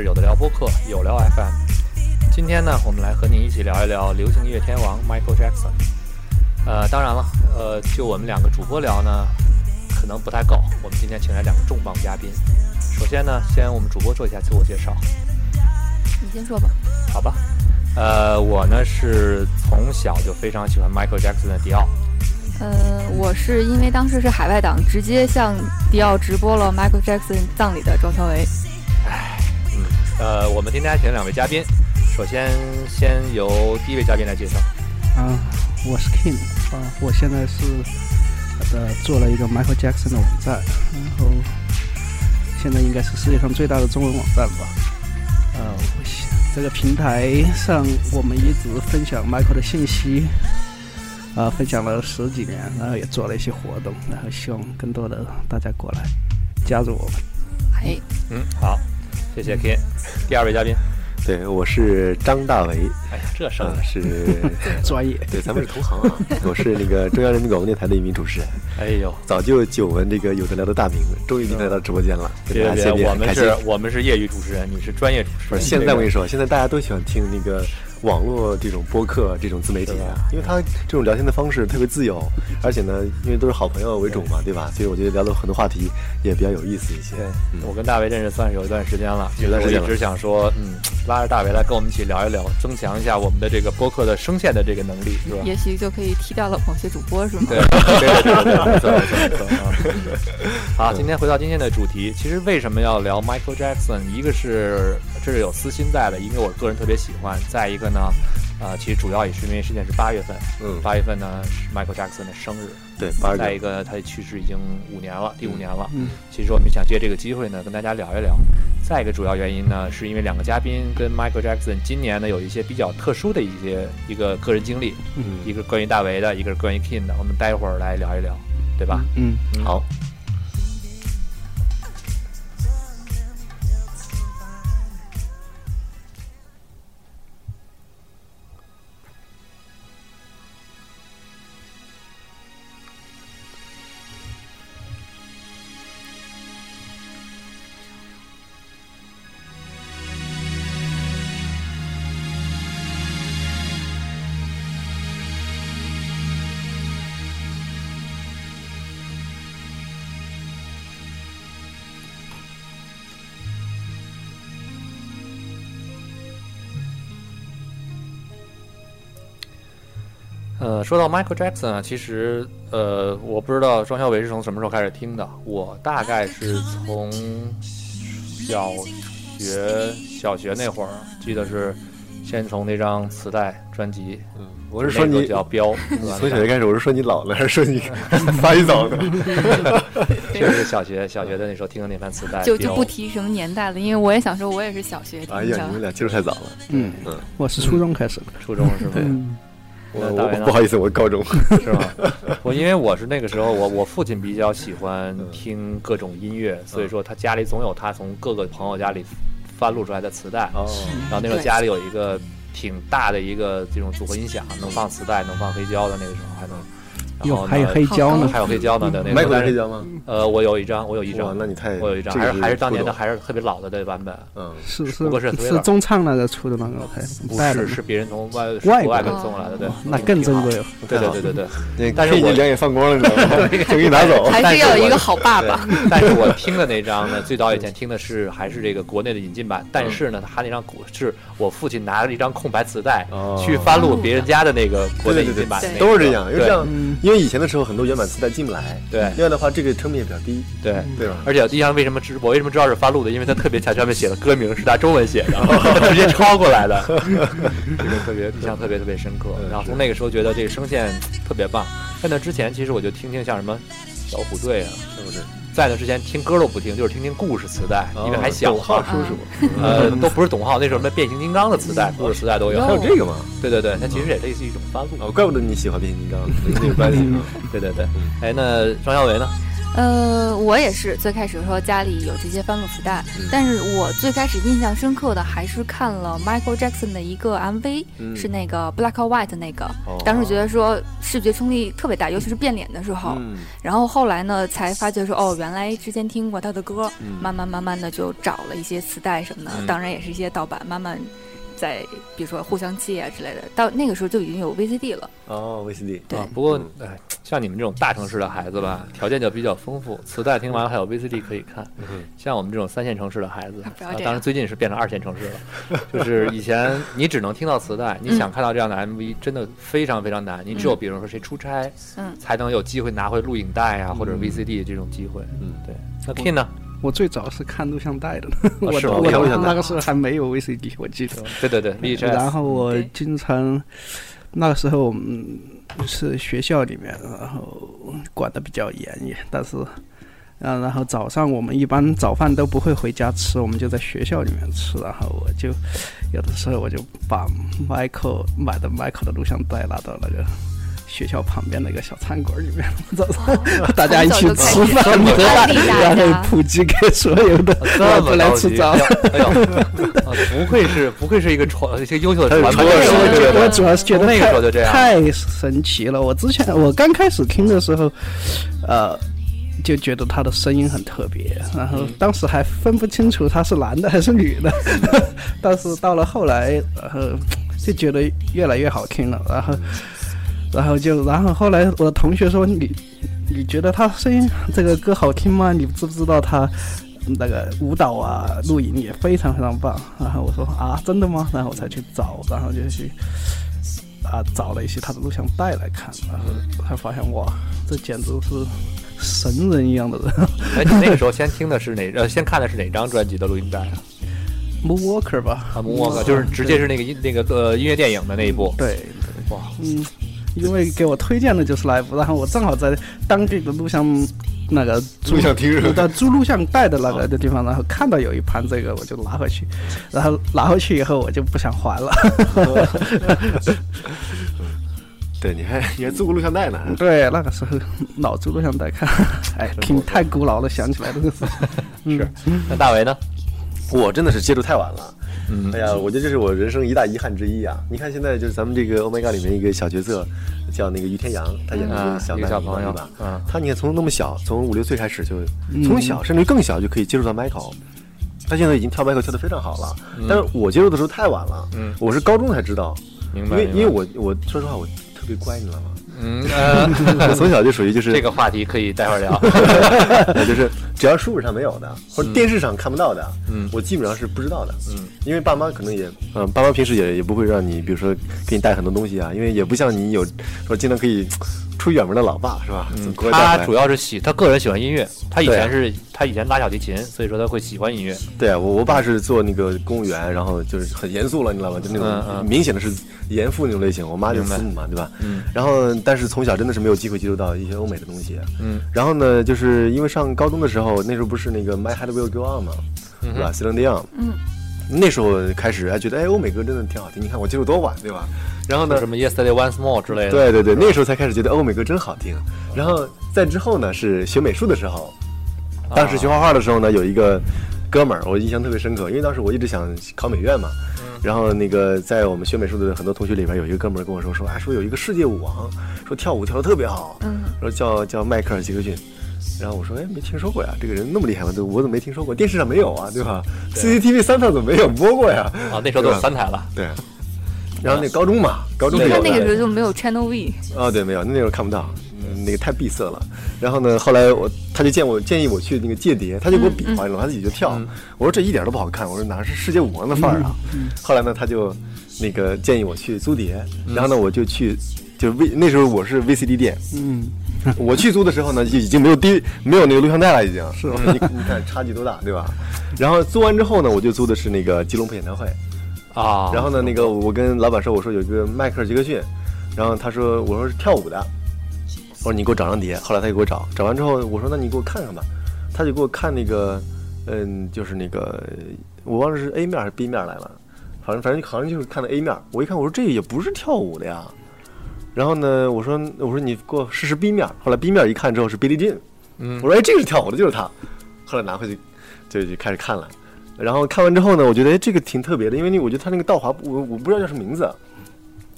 是有的聊播客有聊 FM。今天呢，我们来和你一起聊一聊流行音乐天王 Michael Jackson。呃，当然了，呃，就我们两个主播聊呢，可能不太够。我们今天请来两个重磅嘉宾。首先呢，先我们主播做一下自我介绍，你先说吧。好吧？呃，我呢是从小就非常喜欢 Michael Jackson 的迪奥。呃，我是因为当时是海外党，直接向迪奥直播了 Michael Jackson 葬礼的庄小维。嗯，呃，我们今天还请了两位嘉宾，首先先由第一位嘉宾来介绍。啊，我是 King 啊，我现在是呃做了一个 Michael Jackson 的网站，然后现在应该是世界上最大的中文网站吧。呃，我想这个平台上我们一直分享 Michael 的信息，啊、分享了十几年，然后也做了一些活动，然后希望更多的大家过来加入我们。嘿，嗯，好，谢谢 Ken。第二位嘉宾，对，我是张大为，哎呀，这声啊，音，是，专业，对，咱们是同行啊。我是那个中央人民广播电台的一名主持人，哎呦，早就久闻这个有的聊的大名，终于离开到直播间了，跟别别别，大家见面我们是。我们是业余主持人，你是专业主持人。不是，现在我跟你说，现在大家都喜欢听那个网络这种播客、这种自媒体啊，因为他这种聊天的方式特别自由，而且呢，因为都是好朋友为主嘛，对吧？所以我觉得聊的很多话题也比较有意思一些。对嗯，我跟大为认识算是有一段时间了，有段时间了我一直想说，嗯，拉着大为来跟我们一起聊一聊，增强一下我们的这个播客的声线的这个能力，是吧？也许就可以踢掉了某些主播，是吗？对对对对对，没错没错没错啊。好，今天回到今天的主题，其实为什么要聊 Michael Jackson？一个是这是有私心在的，因为我个人特别喜欢；再一个呢，呃，其实主要也是因为事件是八月份，嗯，八月份呢是 Michael Jackson 的生日，对，八月，再一个他去世已经五年了，第五年了。嗯，其实我们想借这个机会呢，跟大家聊一聊。再一个主要原因呢，是因为两个嘉宾跟 Michael Jackson 今年呢有一些比较特殊的一些一个个人经历，嗯一个关于大为的，一个是关于 King 的，我们待会儿来聊一聊，对吧？嗯，嗯好。呃，说到 Michael Jackson 啊，其实呃，我不知道庄小伟是从什么时候开始听的，我大概是从小学小学那会儿，记得是先从那张磁带专辑，嗯，我是说那个你叫标，从小学开始，我是说你老了，还是说你 发育早呢？确实小学小学的那时候听的那盘磁带，就就不提什么年代了，因为我也想说，我也是小学听哎呀，的你。们俩接触太早了。嗯嗯，我是初中开始的。初中是吧？嗯，我我不好意思，我高中。是吗？我因为我是那个时候，我我父亲比较喜欢听各种音乐，所以说他家里总有他从各个朋友家里翻录出来的磁带。哦，然后那时候家里有一个挺大的一个这种组合音响，能放磁带，能放黑胶的，那个时候还能。然后，还有黑胶呢还。有黑胶呢的那个。麦克但是黑胶吗？呃，我有一张，我有一，张，那你太我有一张，还是还是当年的，还是特别老的的版本。嗯，是是不是是中唱那个出的那个还不是，是别人从外外国外国给送来的，对哦，那更珍贵了。对对对对对。那但是我可以两眼放光了，你知道吗？就给你拿走。还是要有一个好爸爸。对但是我 听的那张呢，最早以前听的是还是这个国内的引进版，但是呢，他那张股是我父亲拿了一张空白磁带哦去翻录别人家的那个国内引进版都是这样，因为这样，嗯，因因为以前的时候很多原版磁带进不来，对另外的话这个成本也比较低，对。对吧？而且印象为什么知我为什么知道是发录的？因为它特别巧，上面写的歌名是拿中文写的，他 直接抄过来的，这个特别印象特别特别深刻。然后从那个时候觉得这个声线特别棒。在那之前，其实我就听听像什么小虎队啊，是不是？在那之前听歌都不听，就是听听故事磁带，因为还小董浩嘛。叔叔，呃，都不是董浩，那时候什么变形金刚的磁带、故事磁带都有。还有这个吗？对对对，它其实也类似于一种发录。哦，怪不得你喜欢变形金刚，有关系啊。对对对，哎，那张小伟呢？呃，我也是最开始的时候家里有这些翻录磁带，嗯。但是我最开始印象深刻的还是看了 Michael Jackson 的一个 MV，、嗯。是那个 Black or White 那个，哦。当时觉得说视觉冲击特别大，尤其是变脸的时候。嗯。然后后来呢，才发觉说哦，原来之前听过他的歌，嗯。慢慢慢慢的就找了一些磁带什么的，嗯。当然也是一些盗版，慢慢在比如说互相借啊之类的，到那个时候就已经有 VCD 了。哦，VCD，对啊，不过哎，像你们这种大城市的孩子吧，条件就比较丰富，磁带听完了还有 VCD 可以看。嗯像我们这种三线城市的孩子，啊当然最近是变成二线城市了。就是以前你只能听到磁带，你想看到这样的 MV，真的非常非常难。你只有比如说谁出差，嗯才能有机会拿回录影带啊，或者 VCD 这种机会。嗯，对。那 King 呢？我最早是看录像带的，我我那个时候还没有 VCD，我记得。对对对，VHS。然后我经常那个时候我们是学校里面，然后管的比较严也，但是。啊，然后早上我们一般早饭都不会回家吃，我们就在学校里面吃。然后我就有的时候我就把 Michael 买的 Michael 的录像带拿到那个学校旁边的一个小餐馆里面，早上 大家一起吃饭，然后普及给所有的不来，吃早哎呦，啊 不愧是不愧是一个传一个优秀的传播。我觉得我主要是觉得从那个时候就这样太神奇了。我之前我刚开始听的时候，呃，就觉得他的声音很特别，然后当时还分不清楚他是男的还是女的，但是到了后来，然后就觉得越来越好听了，然后，然后就然后后来我的同学说你你觉得他声音这个歌好听吗？你知不知道他？那个舞蹈啊，录影也非常非常棒。然后我说啊，真的吗？然后我才去找，然后就去啊找了一些他的录像带来看，然后才发现哇，这简直是神人一样的人。哎，你那个时候先听的是哪呃，先看的是哪张专辑的录音带啊？Moonwalker 吧，啊，Moonwalker 就是直接是那个音那个呃音乐电影的那一部。对，哇，嗯，因为给我推荐的就是 Live，然后我正好在当地的录像那个租录像厅是吧 的租录像带的那个的地方，然后看到有一盘这个，我就拿回去，然后拿回去以后我就不想还了。对，你还 你还租过录像带呢？对，那个时候老租录像带看，哎，挺太古老了，想起来真的是。是。那大为呢？我真的是接触太晚了。嗯哎呀，我觉得这是我人生一大遗憾之一啊！你看现在就是咱们这个《Oh My God》里面一个小角色，叫那个于天阳，他演的这啊个小小朋友吧？嗯他你看从那么小，从五六岁开始就，嗯从小甚至更小就可以接触到 Michael。他现在已经跳 Michael 跳得非常好了，嗯但是我接触的时候太晚了，嗯我是高中才知道，明白。因为因为我我说实话我特别乖，你知道吗？嗯呃，我 从小就属于就是这个话题可以待会儿聊。就是只要书本上没有的，或者电视上看不到的，嗯我基本上是不知道的。嗯，因为爸妈可能也，嗯，爸妈平时也也不会让你，比如说给你带很多东西啊，因为也不像你有说经常可以出远门的老爸是吧？他主要是喜，他个人喜欢音乐。他以前是他以前拉小提琴，所以说他会喜欢音乐。对啊，我我爸是做那个公务员，然后就是很严肃了，你知道吗？就那嗯种嗯明显的是严父那种类型。我妈就明白慈母嘛，对吧？嗯然后，但是从小真的是没有机会接触到一些欧美的东西。嗯然后呢，就是因为上高中的时候，那时候不是那个 My Head Will Go On 嘛，嗯对吧？Celine Dion，嗯，那时候开始还觉得，哎，欧美歌真的挺好听。你看我接触多晚，对吧？然后呢，什么 Yesterday Once More 之类的。对对对，那时候才开始觉得欧美歌真好听。然后在之后呢，是学美术的时候，当时学画画的时候呢，有一个哥们儿，我印象特别深刻，因为当时我一直想考美院嘛。然后那个在我们学美术的很多同学里边，有一个哥们儿跟我说说，啊，说有一个世界舞王，说跳舞跳得特别好，嗯，说叫叫迈克尔·杰克逊。然后我说，哎，没听说过呀，这个人那么厉害吗？对，我怎么没听说过？电视上没有啊，对吧？CCTV 三套怎么没有播过呀？啊，那时候都有三台了。对。然后那高中嘛，高中那个时候就没有 Channel V，啊，对，没有，那时候看不到，嗯那个太闭塞了。然后呢，后来我他就建我建议我去那个借碟，他就给我比划，你知道吗他自己就跳。我说这一点都不好看，我说哪是世界舞王的范儿啊？后来呢，他就那个建议我去租碟，然后呢，我就去就 V 那时候我是 VCD 店，嗯，我去租的时候呢，就已经没有 D 没有那个录像带了，已经。是。你你看差距多大，对吧？然后租完之后呢，我就租的是那个吉隆坡演唱会。啊，然后呢，那个我跟老板说，我说有一个迈克尔·杰克逊，然后他说我说是跳舞的，我说你给我找张碟，后来他就给我找，找完之后我说那你给我看看吧，他就给我看那个，嗯，就是那个我忘了是 A 面还是 B 面来了，反正反正好像就是看的 A 面，我一看我说这也不是跳舞的呀，然后呢我说我说你给我试试 B 面，后来 B 面一看之后是 Billie Jean，嗯。我说哎这个是跳舞的，就是他，后来拿回去就就开始看了。然后看完之后呢，我觉得哎，这个挺特别的，因为那我觉得他那个道华，我我不知道叫什么名字，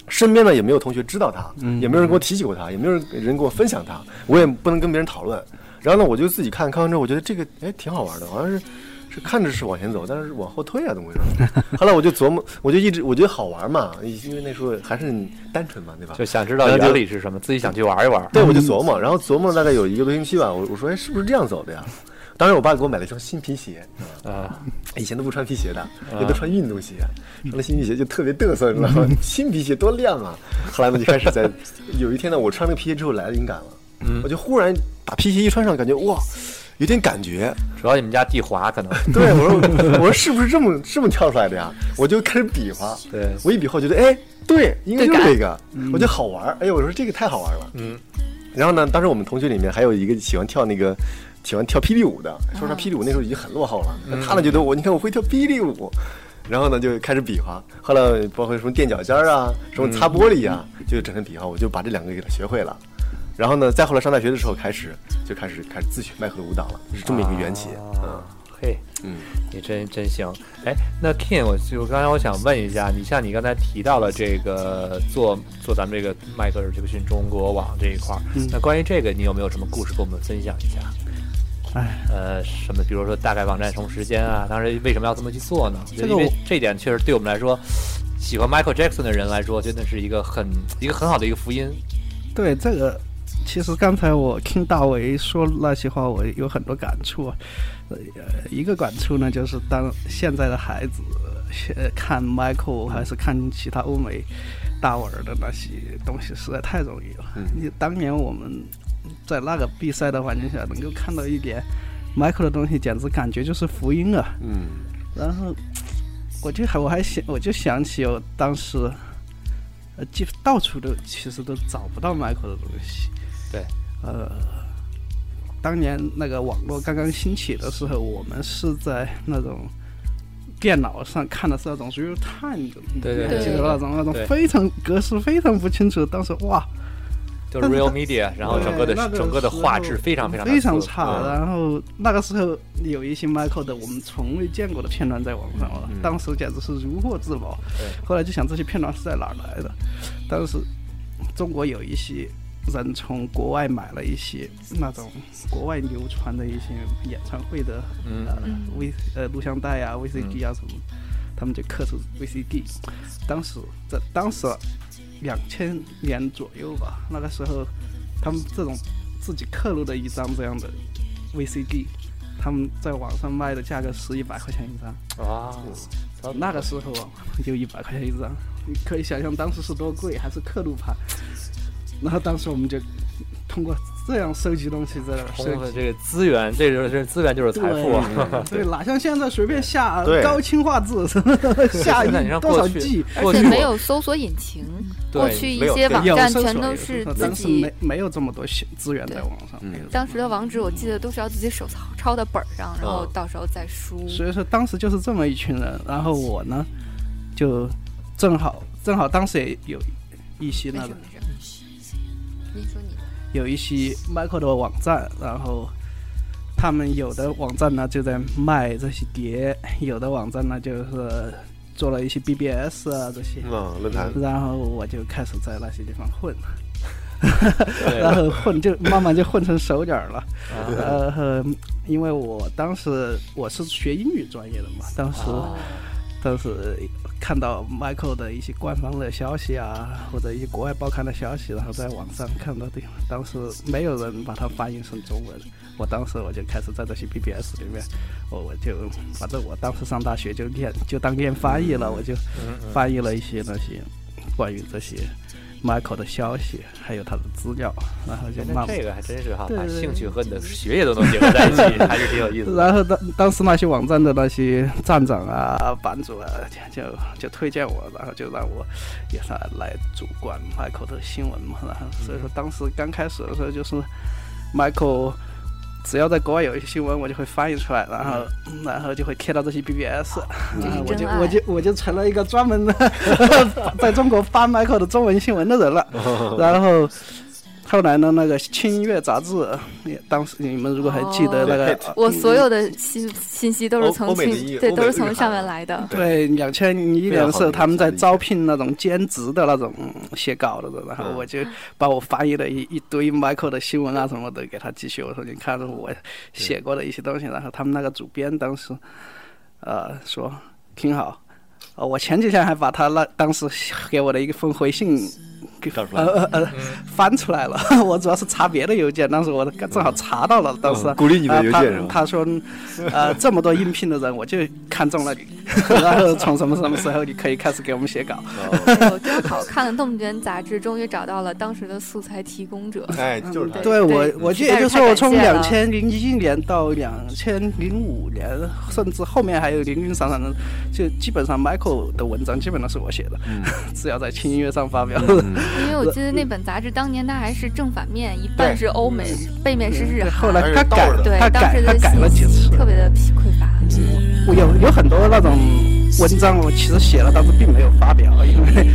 身边呢也没有同学知道他，也没有人给我提起过他，也没有人人给我分享他，我也不能跟别人讨论。然后呢，我就自己看看完之后，我觉得这个哎挺好玩的，好像是是看着是往前走，但是往后退啊，怎么回事？后来我就琢磨，我就一直我觉得好玩嘛，因为那时候还是单纯嘛，对吧？就想知道原理是什么，自己想去玩一玩。对，我就琢磨，然后琢磨了大概有一个多星期吧，我我说哎，是不是这样走的呀？当时我爸给我买了一双新皮鞋，啊，以前都不穿皮鞋的，也都穿运动鞋，穿了新皮鞋就特别嘚瑟，你知道吗？新皮鞋多亮啊！后来呢，就开始在有一天呢，我穿那个皮鞋之后来了灵感了，我就忽然把皮鞋一穿上，感觉哇，有点感觉。主要你们家地滑，可能 对，我说 我说是不是这么这么跳出来的呀？我就开始比划，对我一比划，觉得哎，对，应该就是这个，我觉得好玩，哎呦，我说这个太好玩了，嗯。然后呢，当时我们同学里面还有一个喜欢跳那个。喜欢跳霹雳舞的，说实话，霹雳舞那时候已经很落后了。那他呢觉得我，你看我会跳霹雳舞，然后呢就开始比划。后来包括什么垫脚尖啊，什么擦玻璃啊，就整天比划。我就把这两个给他学会了。然后呢，再后来上大学的时候开始，就开始开始自学迈克的舞蹈了，是这么一个缘起。嗯，嘿，嗯，你真真行。哎，那 King，我就刚才我想问一下，你像你刚才提到了这个做做咱们这个迈克尔·杰克逊中国网这一块儿，那关于这个你有没有什么故事跟我们分享一下？哎，呃，什么？比如说大概网站什么时间啊？当时为什么要这么去做呢？这个因为这一点确实对我们来说，喜欢 Michael Jackson 的人来说，真的是一个很一个很好的一个福音。对这个，其实刚才我听大为说那些话，我有很多感触。呃，一个感触呢，就是当现在的孩子呃看 Michael 还是看其他欧美大腕的那些东西，实在太容易了。你当年我们。在那个比赛的环境下，能够看到一点 Michael 的东西，简直感觉就是福音啊！嗯，然后我就还我还想，我就想起我当时，呃，就到处都其实都找不到 Michael 的东西。对，呃，当年那个网络刚刚兴起的时候，我们是在那种电脑上看的是那种 real time 的，对对对，就是那种那种非常格式非常不清楚，当时哇！就是 Real Media，然后整个的整个的画质非常非常非常差。然后那个时候有一些 Michael 的我们从未见过的片段在网上了，当时简直是如获至宝。后来就想这些片段是在哪儿来的？当时中国有一些人从国外买了一些那种国外流传的一些演唱会的呃 V 呃录像带啊 VCD 啊什么，他们就刻出 VCD。当时在当时。两千年左右吧，那个时候，他们这种自己刻录的一张这样的 VCD，他们在网上卖的价格是一百块钱一张。啊，那个时候就一百块钱一张，你可以想象当时是多贵，还是刻录盘。然后当时我们就通过。这样收集东西在那丰富这个资源，这就是资源就是财富啊！对，哪像现在随便下高清画质，下多少 G，而且没有搜索引擎。过去一些网站全都是自己没没有这么多资源在网上。当时的网址我记得都是要自己手抄抄到本上，然后到时候再输。所以说当时就是这么一群人，然后我呢，就正好正好当时也有一些那个。有一些 Michael 的网站，然后他们有的网站呢就在卖这些碟，有的网站呢就是做了一些 BBS 啊这些。论坛，然后我就开始在那些地方混，然后混就慢慢就混成熟点了。呃，因为我当时我是学英语专业的嘛，当时当时。看到 Michael 的一些官方的消息啊，或者一些国外报刊的消息，然后在网上看到的，当时没有人把它翻译成中文。我当时我就开始在这些 BBS 里面，我我就反正我当时上大学就练，就当练翻译了，我就翻译了一些那些关于这些 Michael 的消息，还有他的资料，然后就慢这个还真是哈，把兴趣和你的学业都能结合在一起，还是挺有意思的。然后当当时那些网站的那些站长啊、版主啊，就就推荐我，然后就让我也是来主管 Michael 的新闻嘛。然后所以说当时刚开始的时候，就是 Michael 只要在国外有一些新闻，我就会翻译出来，然后然后就会贴到这些 BBS，然后我就我就我就成了一个专门的 在中国翻 Michael 的中文新闻的人了。然后后来呢，那个《轻音乐》杂志，也当时你们如果还记得那个哦，我所有的信信息都是从欧欧美的青对，都是从上面来的。对，两千零一年的时候，他们在招聘那种兼职的那种写稿的人，然后我就把我翻译的一一堆 Michael 的新闻啊什么的给他寄去，我说你看我写过的一些东西，然后他们那个主编当时呃说挺好。呃，我前几天还把他那当时给我的一封回信呃呃呃翻出来了。我主要是查别的邮件，当时我正好查到了，当时、嗯鼓励你的邮件他说，呃，这么多应聘的人，我就看中了你，然后从什么什么时候你可以开始给我们写稿。哎呦，真好看了动卷杂志终于找到了当时的素材提供者。哎，就是他。对我对，我记得就是我从两千零一年到两千零五年，甚至后面还有零零散散的，就基本上 Michael 的文章基本都是我写的，只要在轻音乐上发表。因为我记得那本杂志当年它还是正反面，一半是欧美，背面是日韩后韩。来他改了，对他，改当时的他改了几次。信息特别的匮乏。我有有很多那种文章，我其实写了，但是并没有发表，因为，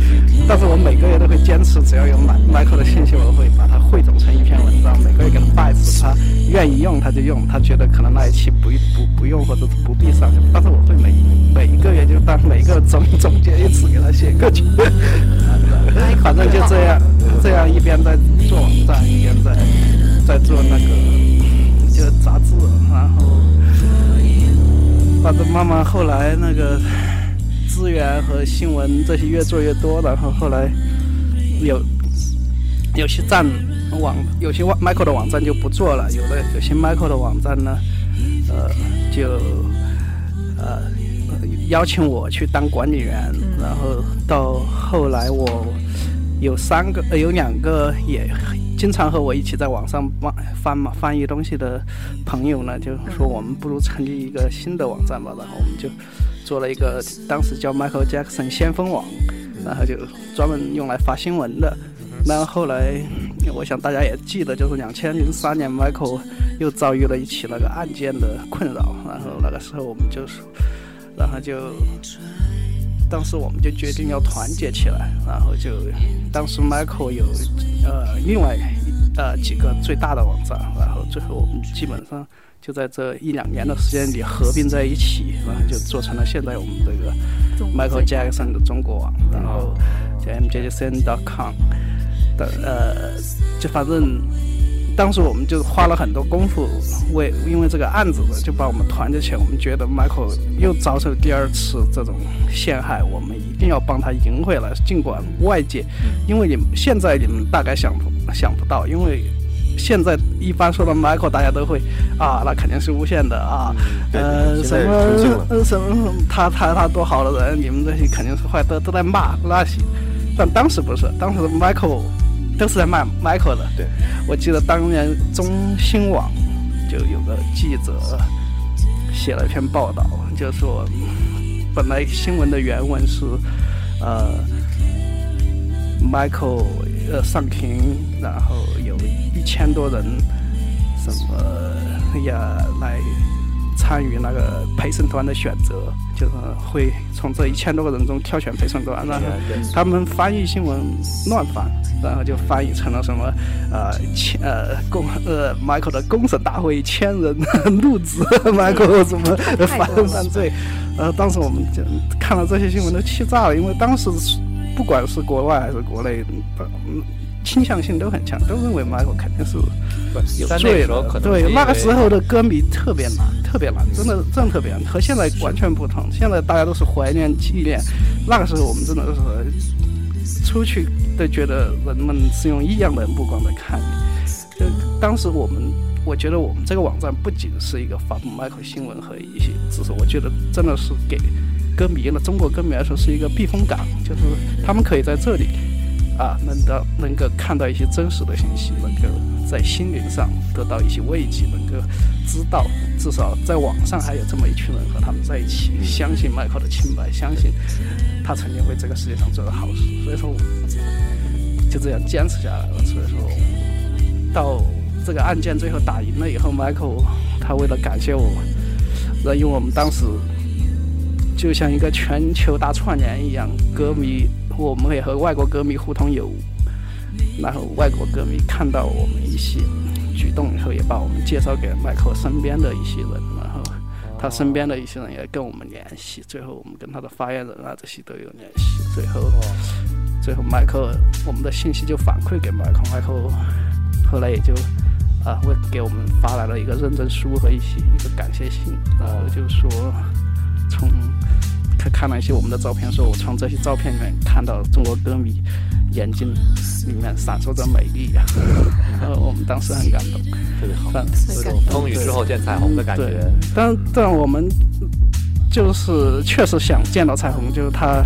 但是我每个月都会坚持，只要有 Mi- Michael 的信息，我都会把它汇总成一篇文章，每个月给他发一次，他愿意用他就用，他觉得可能那一期不不不用或者是不必上，但是我会每每一个月就当每个总总结一次给他写过去，反正就这样，这样一边在做网站，一边在在做那个就杂志，然后。反正慢慢后来那个资源和新闻这些越做越多，然后后来有有些站网有些网 Michael 的网站就不做了，有的有些 Michael 的网站呢，呃就呃邀请我去当管理员，然后到后来我有三个呃有两个也经常和我一起在网上翻翻嘛翻译东西的朋友呢，就说我们不如成立一个新的网站吧，然后我们就做了一个当时叫 Michael Jackson 先锋网，然后就专门用来发新闻的。然后来，我想大家也记得，就是两千零三年，Michael 又遭遇了一起那个案件的困扰，然后那个时候我们就说，然后就当时我们就决定要团结起来，然后就当时 Michael 有呃另外呃几个最大的网站，然后最后我们基本上就在这一两年的时间里合并在一起，然后就做成了现在我们这个 Michael Jackson 的中国网，然后叫 mjjcn.com 的呃，就反正。当时我们就花了很多功夫为，因为这个案子呢，就把我们团结起来。我们觉得 Michael 又遭受第二次这种陷害，我们一定要帮他赢回来。尽管外界，因为你们现在你们大概想不想不到，因为现在一般说到 Michael，大家都会啊，那肯定是诬陷的啊，呃，现在什么什么他他他多好的人，你们这些肯定是坏，都都在骂那些。但当时不是，当时 Michael 都是在卖 Michael 的。对，我记得当年中新网就有个记者写了一篇报道，就说本来新闻的原文是呃 Michael 呃上庭，然后有一千多人什么呀来参与那个陪审团的选择，就是会从这一千多个人中挑选陪审团，然后他们翻译新闻乱翻，然后就翻译成了什么呃千呃公呃 Michael 的公审大会千人怒指 Michael 什么犯犯罪，呃当时我们就看了这些新闻都气炸了，因为当时不管是国外还是国内，嗯倾向性都很强，都认为 Michael 肯定是有罪的。对，那个时候的歌迷特别难，特别难，真的真的特别难，和现在完全不同。现在大家都是怀念纪念，那个时候我们真的是出去都觉得人们是用异样的目光在看你。就当时我们，我觉得我们这个网站不仅是一个发布 Michael 新闻和一些知识，我觉得真的是给歌迷了中国歌迷来说是一个避风港，就是他们可以在这里。啊，能到能够看到一些真实的信息，能够在心灵上得到一些慰藉，能够知道至少在网上还有这么一群人和他们在一起，相信迈克的清白，相信他曾经为这个世界上做了好事，所以说就这样坚持下来了。所以说到这个案件最后打赢了以后，迈克他为了感谢我，然后因为我们当时就像一个全球大串联一样，歌迷。我们也和外国歌迷互通有无，然后外国歌迷看到我们一些举动以后，也把我们介绍给迈克身边的一些人，然后他身边的一些人也跟我们联系，最后我们跟他的发言人啊这些都有联系，最后最后迈克我们的信息就反馈给迈克，迈克后来也就啊为给我们发来了一个认证书和一些一个感谢信，然后就说从。他看了一些我们的照片，说我从这些照片里面看到中国歌迷眼睛里面闪烁着美丽呀，然后我们当时很感动，特别好，这种风雨之后见彩虹的感觉。但但我们就是确实想见到彩虹，就是他。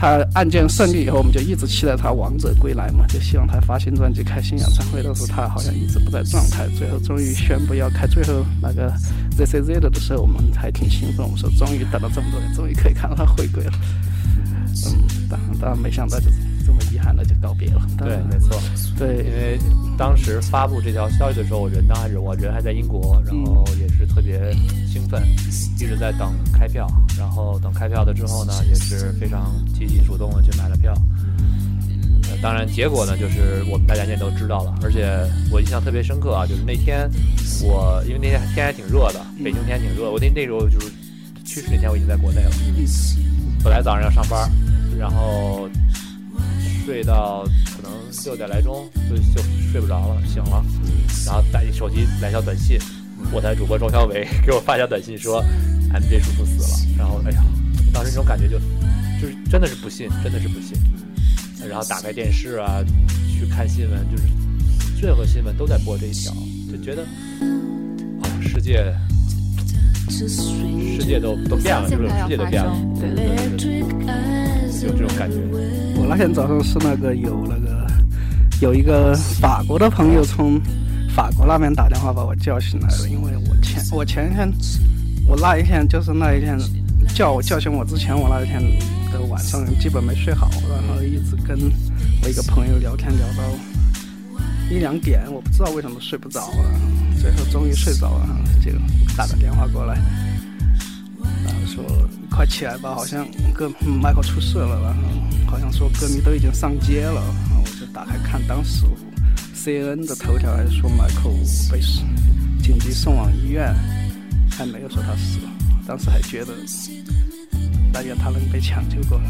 他案件胜利以后，我们就一直期待他王者归来嘛，就希望他发新专辑、开新演唱会。但是他好像一直不在状态，最后终于宣布要开最后那个 Z C Z 的的时候，我们还挺兴奋。我们说终于等了这么多年，终于可以看到他回归了。嗯，当当然没想到就是么遗憾的就告别了。对，没错。对，因为当时发布这条消息的时候，我人呢还是我人还在英国，然后也是特别兴奋，一直在等开票。然后等开票的之后呢，也是非常积极主动的去买了票。呃，当然结果呢，就是我们大家也都知道了。而且我印象特别深刻啊，就是那天我因为那天天还挺热的，北京天挺热。我那那时候就是去世那天我已经在国内了。本来早上要上班，然后睡到可能六点来钟就就睡不着了，醒了，然后打手机来条短信，我台主播庄小伟给我发条短信说，MJ 叔叔死了。然后哎呀，当时那种感觉就就是真的是不信，真的是不信。然后打开电视啊，去看新闻，就是任何新闻都在播这一条，就觉得啊，世界。世界都都变了，就是世界都变了，对对对，有这种感觉。我那天早上是那个有那个有一个法国的朋友从法国那边打电话把我叫醒来了，因为我前我前一天我那一天就是那一天叫我叫醒我之前，我那一天的晚上基本没睡好，然后一直跟我一个朋友聊天聊到一两点，我不知道为什么睡不着了，最后终于睡着了，就。打个电话过来，然后说快起来吧，好像歌迈克出事了，然后好像说歌迷都已经上街了，我就打开看，当时 C N 的头条还是说迈克被紧急送往医院，还没有说他死了，当时还觉得大愿他能被抢救过来。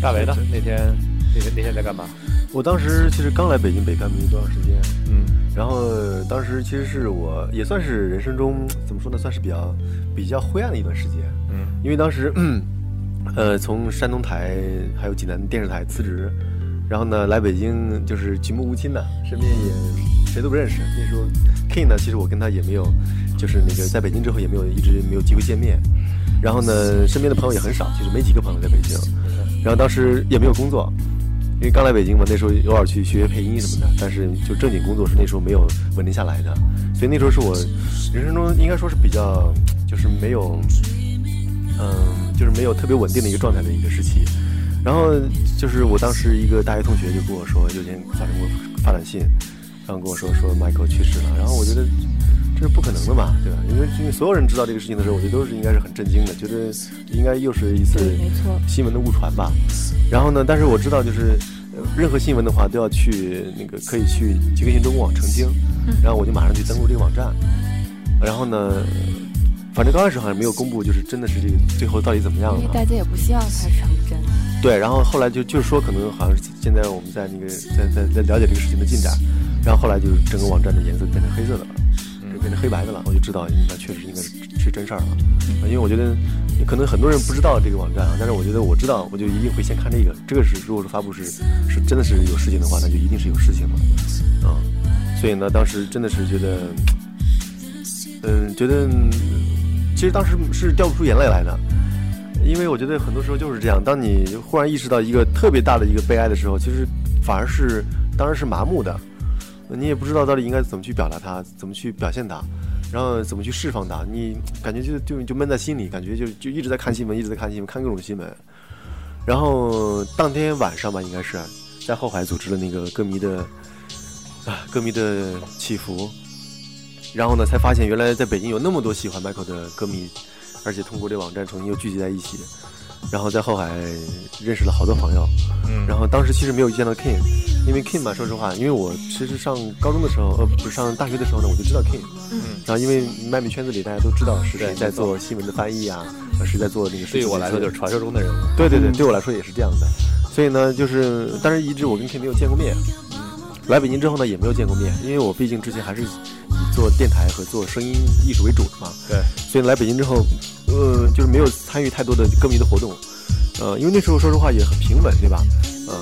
大为呢？那天那天那天在干嘛？我当时其实刚来北京北干没多长时间，嗯。然后当时其实是我也算是人生中怎么说呢，算是比较比较灰暗的一段时间。嗯，因为当时，呃，从山东台还有济南电视台辞职，然后呢来北京就是举目无亲的，身边也谁都不认识。那时候 King 呢，其实我跟他也没有，就是那个在北京之后也没有一直没有机会见面。然后呢，身边的朋友也很少，其实没几个朋友在北京。然后当时也没有工作。因为刚来北京嘛，那时候偶尔去学学配音什么的，但是就正经工作是那时候没有稳定下来的，所以那时候是我人生中应该说是比较就是没有，嗯，就是没有特别稳定的一个状态的一个时期。然后就是我当时一个大学同学就跟我说，有天早上给我发短信，然后跟我说说 Michael 去世了。然后我觉得这是不可能的嘛，对吧？因为因为所有人知道这个事情的时候，我觉得都是应该是很震惊的，觉得应该又是一次新闻的误传吧。然后呢？但是我知道，就是任何新闻的话，都要去那个可以去极客信中网澄清。然后我就马上去登录这个网站。然后呢，反正刚开始好像没有公布，就是真的是这个最后到底怎么样了。大家也不希望它成真。对，然后后来就就是说，可能好像是现在我们在那个在在在了解这个事情的进展。然后后来就是整个网站的颜色变成黑色的了，变成黑白的了。我就知道，那确实应该是是真事儿了。因为我觉得。可能很多人不知道这个网站啊，但是我觉得我知道，我就一定会先看这个。这个是如果说发布是是真的是有事情的话，那就一定是有事情了，啊。所以呢，当时真的是觉得，嗯，觉得其实当时是掉不出眼泪来的，因为我觉得很多时候就是这样，当你忽然意识到一个特别大的一个悲哀的时候，其实反而是当然是麻木的，你也不知道到底应该怎么去表达它，怎么去表现它，然后怎么去释放它，你感觉就就就闷在心里，感觉就就一直在看新闻，一直在看新闻，看各种新闻。然后当天晚上吧，应该是在后海组织了那个歌迷的啊歌迷的祈福，然后呢才发现原来在北京有那么多喜欢 Michael 的歌迷。而且通过这网站重新又聚集在一起，然后在后海认识了好多朋友。嗯，然后当时其实没有见到 King，因为 King 嘛，说实话，因为我其实上高中的时候，呃，不是上大学的时候呢，我就知道 King。嗯，然后因为麦米圈子里大家都知道是谁在做新闻的翻译啊，是在做那个。对于我来说就是传说中的人物。对对对，对我来说也是这样的。所以呢，就是但是一直我跟 King 没有见过面。来北京之后呢，也没有见过面，因为我毕竟之前还是以做电台和做声音艺术为主的嘛。对，所以来北京之后，呃，就是没有参与太多的歌迷的活动，呃，因为那时候说实话也很平稳，对吧？嗯，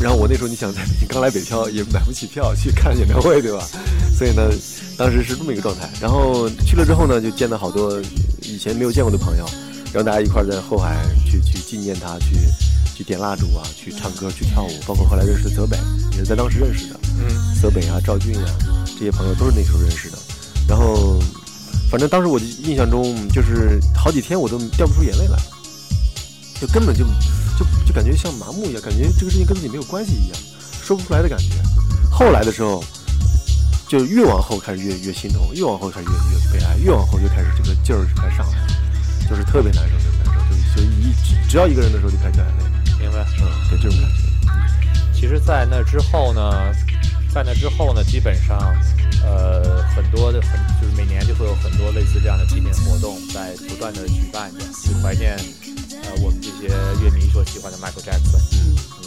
然后我那时候你想在北京刚来北漂，也买不起票去看演唱会，对吧？所以呢，当时是这么一个状态。然后去了之后呢，就见到好多以前没有见过的朋友，然后大家一块在后海去去纪念他，去去点蜡烛啊，去唱歌，去跳舞，包括后来认识的泽北，也是在当时认识的。嗯，泽北啊，赵俊啊，这些朋友都是那时候认识的。然后，反正当时我就印象中，就是好几天我都掉不出眼泪来，就根本就就就感觉像麻木一样，感觉这个事情跟自己没有关系一样，说不出来的感觉。后来的时候，就越往后开始越越心痛，越往后开始越越悲哀，越往后越开始这个劲儿就开始上来了，就是特别难受，特别难受，就就一只只要一个人的时候就开始掉眼泪，明白？嗯，对这种感觉。其实，在那之后呢。在那之后呢，基本上，呃，很多的很就是每年就会有很多类似这样的纪念活动在不断的举办着，去怀念呃我们这些乐迷所喜欢的 Michael Jackson。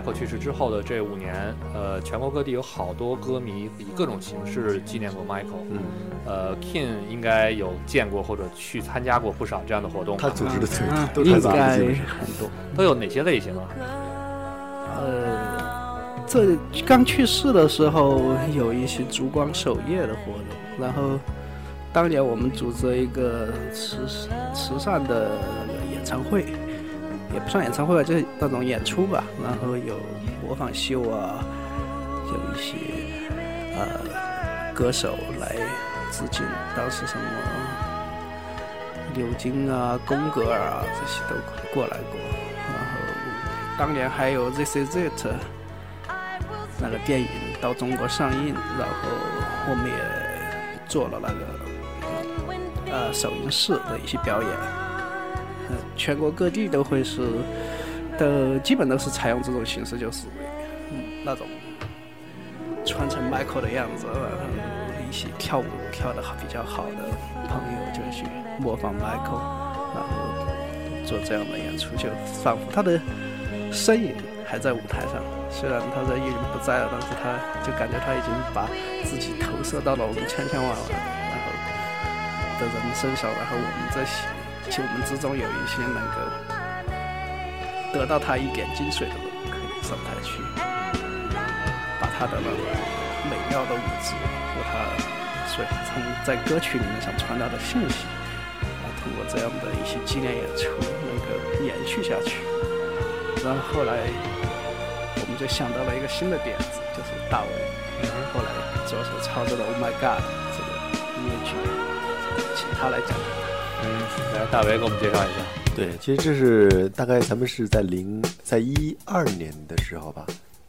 Michael 去世之后的这五年，呃，全国各地有好多歌迷以各种形式纪念过 Michael。嗯，呃，King 应该有见过或者去参加过不少这样的活动。他组织的最嗯都应组织的该很多。都有哪些类型啊？呃，这刚去世的时候有一些烛光守夜的活动，然后当年我们组织了一个慈慈善的演唱会，也不算演唱会吧，就是那种演出吧，然后有模仿秀啊，有一些呃歌手来致敬当时什么牛津啊、宫格尔啊这些都过来过，然后当年还有《This Is It》那个电影到中国上映，然后我们也做了那个呃首映式的一些表演，全国各地都会是的，基本都是采用这种形式，就是嗯那种穿成 Michael 的样子，然后一起跳舞跳得好比较好的朋友就去模仿 Michael，然后做这样的演出，就仿佛他的身影还在舞台上。虽然他的艺人不在了，但是他就感觉他已经把自己投射到了我们千千万万然后的人身上，然后我们这些，其实我们之中有一些能够得到他一点精髓的人，可以上台去把他的那种美妙的舞姿和他所从在歌曲里面想传达的信息，啊，通过这样的一些纪念演出能够延续下去。然后后来我们就想到了一个新的点子，就是大卫，然后来着手操作了《Oh My God》这个音乐剧，请他来讲。嗯，来，大为给我们介绍一下。对，其实这是大概咱们是在零在一二年的时候吧，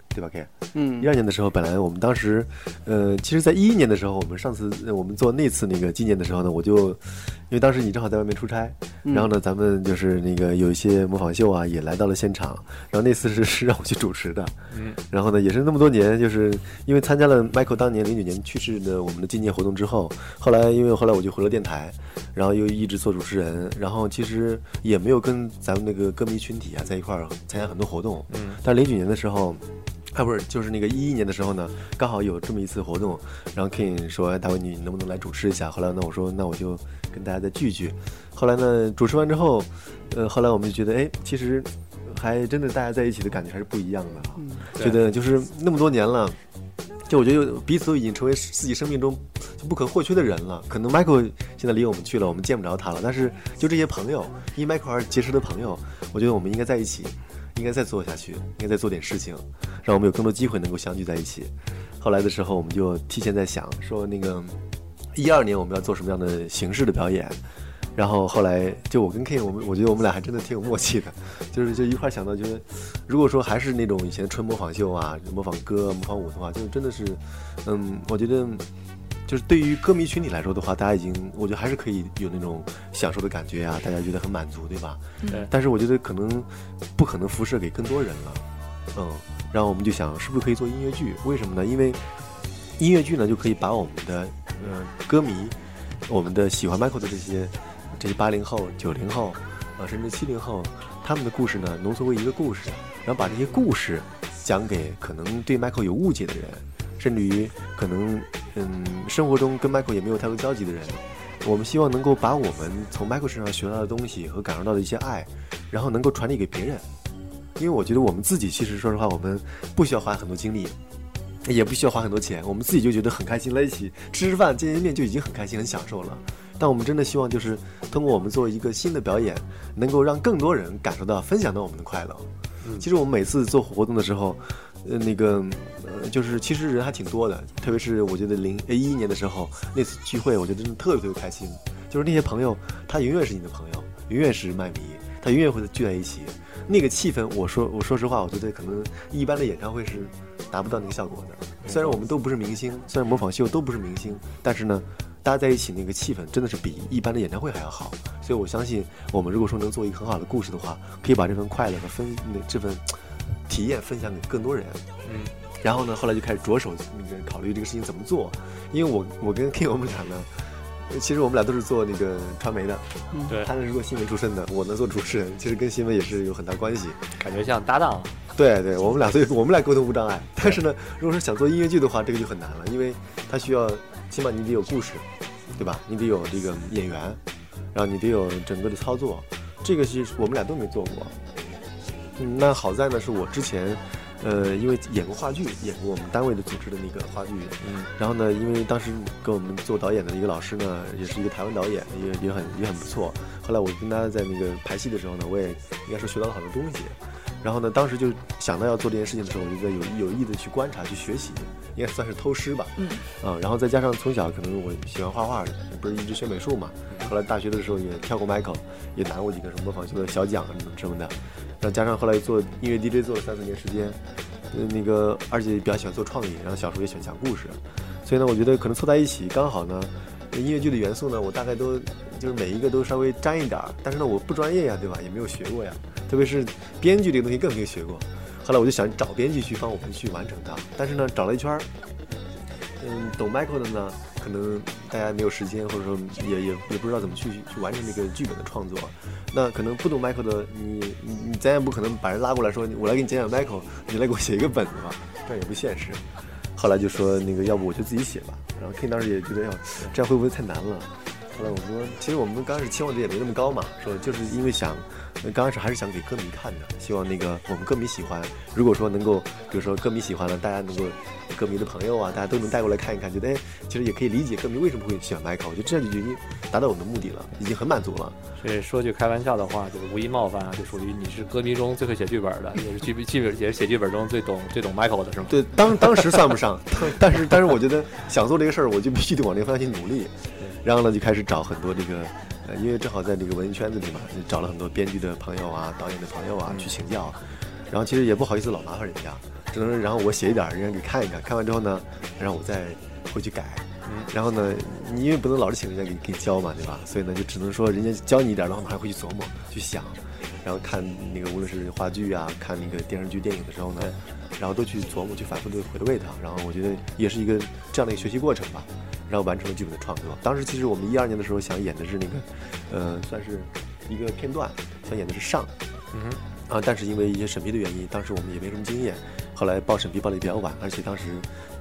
对吧？K，嗯一二年的时候，本来我们当时，呃，其实，在一一年的时候，我们上次呃我们做那次那个纪念的时候呢，我就因为当时你正好在外面出差，嗯然后呢，咱们就是那个有一些模仿秀啊，也来到了现场。然后那次是是让我去主持的，嗯，然后呢，也是那么多年，就是因为参加了 Michael 当年零九年去世的我们的纪念活动之后，后来因为后来我就回了电台，然后又一直做主持人，然后其实也没有跟咱们那个歌迷群体啊在一块儿参加很多活动，嗯，但是零九年的时候。啊，不是，就是那个一一年的时候呢，刚好有这么一次活动，然后 King 说：“哎，大卫，你能不能来主持一下？”后来呢，我说：“那我就跟大家再聚一聚。”后来呢，主持完之后，呃，后来我们就觉得，哎，其实还真的大家在一起的感觉还是不一样的觉得就是那么多年了，就我觉得彼此都已经成为自己生命中就不可或缺的人了。可能 Michael 现在离我们去了，我们见不着他了，但是就这些朋友，因 Michael 而结识的朋友，我觉得我们应该在一起，应该再做下去，应该再做点事情，让我们有更多机会能够相聚在一起。后来的时候，我们就提前在想说，那个一二年我们要做什么样的形式的表演。然后后来就我跟 K，我们我觉得我们俩还真的挺有默契的，就是就一块想到，就是如果说还是那种以前纯模仿秀啊，模仿歌、模仿舞的话，就真的是，嗯，我觉得就是对于歌迷群体来说的话，大家已经我觉得还是可以有那种享受的感觉啊，大家觉得很满足，对吧？对但是我觉得可能不可能辐射给更多人了，嗯，然后我们就想是不是可以做音乐剧？为什么呢？因为音乐剧呢就可以把我们的呃歌迷，我们的喜欢 Michael 的这些这些八零后、九零后啊，甚至七零后，他们的故事呢浓缩为一个故事，然后把这些故事讲给可能对 Michael 有误解的人，甚至于可能嗯生活中跟 Michael 也没有太多交集的人。我们希望能够把我们从 Michael 身上学到的东西和感受到的一些爱，然后能够传递给别人。因为我觉得我们自己其实说实话，我们不需要花很多精力，也不需要花很多钱，我们自己就觉得很开心，在一起吃吃饭、见见面就已经很开心、很享受了。但我们真的希望就是通过我们做一个新的表演，能够让更多人感受到、分享到我们的快乐。其实我们每次做活动的时候，呃，那个，就是其实人还挺多的，特别是我觉得零呃一一年的时候那次聚会，我觉得真的特别特别开心。就是那些朋友，他永远是你的朋友，永远是麦迷，他永远会聚在一起。那个气氛，我说我说实话，我觉得可能一般的演唱会是达不到那个效果的。虽然我们都不是明星，虽然模仿秀都不是明星，但是呢，大家在一起那个气氛真的是比一般的演唱会还要好。所以我相信，我们如果说能做一个很好的故事的话，可以把这份快乐和分那这份体验分享给更多人。嗯，然后呢，后来就开始着手那个考虑这个事情怎么做，因为我我跟 King 我们俩呢。其实我们俩都是做那个传媒的，对他呢是做新闻出身的，我呢做主持人，其实跟新闻也是有很大关系。感觉像搭档。对对，我们俩所以我们俩沟通无障碍。但是呢，如果说想做音乐剧的话，这个就很难了，因为它需要起码你得有故事，对吧？你得有这个演员，然后你得有整个的操作，这个是我们俩都没做过。嗯，那好在呢，是我之前。呃，因为演过话剧，演过我们单位的组织的那个话剧，嗯，然后呢，因为当时跟我们做导演的一个老师呢，也是一个台湾导演，也也很也很不错。后来我跟他在那个排戏的时候呢，我也应该说学到了很多东西。然后呢，当时就想到要做这件事情的时候，我就在有有意的去观察、去学习，应该算是偷师吧。嗯。啊，然后再加上从小可能我喜欢画画，不是一直学美术嘛。后来大学的时候也跳过 Michael，也拿过几个什么模仿秀的小奖啊什么的。然后加上后来做音乐 DJ 做了三四年时间，呃，那个而且比较喜欢做创意，然后小时候也喜欢讲故事，所以呢，我觉得可能凑在一起刚好呢，音乐剧的元素呢，我大概都就是每一个都稍微沾一点儿，但是呢，我不专业呀，对吧？也没有学过呀，特别是编剧这个东西更没有学过。后来我就想找编剧去帮我们去完成它，但是呢，找了一圈儿，嗯，懂 Michael 的呢，可能大家没有时间，或者说也也也不知道怎么去去完成这个剧本的创作。那可能不懂 Michael 的，你你你咱也不可能把人拉过来说，我来给你讲讲 Michael，你来给我写一个本子吧，这样也不现实。后来就说那个，要不我就自己写吧。然后 King 当时也觉得，哟，这样会不会太难了？后来我说，其实我们刚开始期望值也没那么高嘛，说就是因为想，刚开始还是想给歌迷看的，希望那个我们歌迷喜欢。如果说能够，比如说歌迷喜欢了，大家能够歌迷的朋友啊，大家都能带过来看一看，觉得哎，其实也可以理解歌迷为什么会喜欢 Michael。我觉得这样就已经达到我们的目的了，已经很满足了。所以说句开玩笑的话，就是无意冒犯啊，就属于你是歌迷中最会写剧本的，也是剧剧本也是写剧本中最懂最懂 Michael 的是吗？对，当当时算不上，但是但是我觉得想做这个事儿，我就必须得往这个方向去努力。然后呢，就开始找很多这个，呃，因为正好在这个文艺圈子里嘛，就找了很多编剧的朋友啊、导演的朋友啊去请教。然后其实也不好意思老麻烦人家，只能然后我写一点，人家给看一看，看完之后呢，让我再回去改，然后呢，你因为不能老是请人家给给教嘛，对吧？所以呢，就只能说人家教你一点，然后呢还会去琢磨、去想，然后看那个无论是话剧啊，看那个电视剧、电影的时候呢，然后都去琢磨、去反复的回味它。然后我觉得也是一个这样的一个学习过程吧，然后完成了剧本的创作。当时其实我们一二年的时候想演的是那个，呃，算是一个片段，想演的是上，嗯哼。啊，但是因为一些审批的原因，当时我们也没什么经验，后来报审批报的也比较晚，而且当时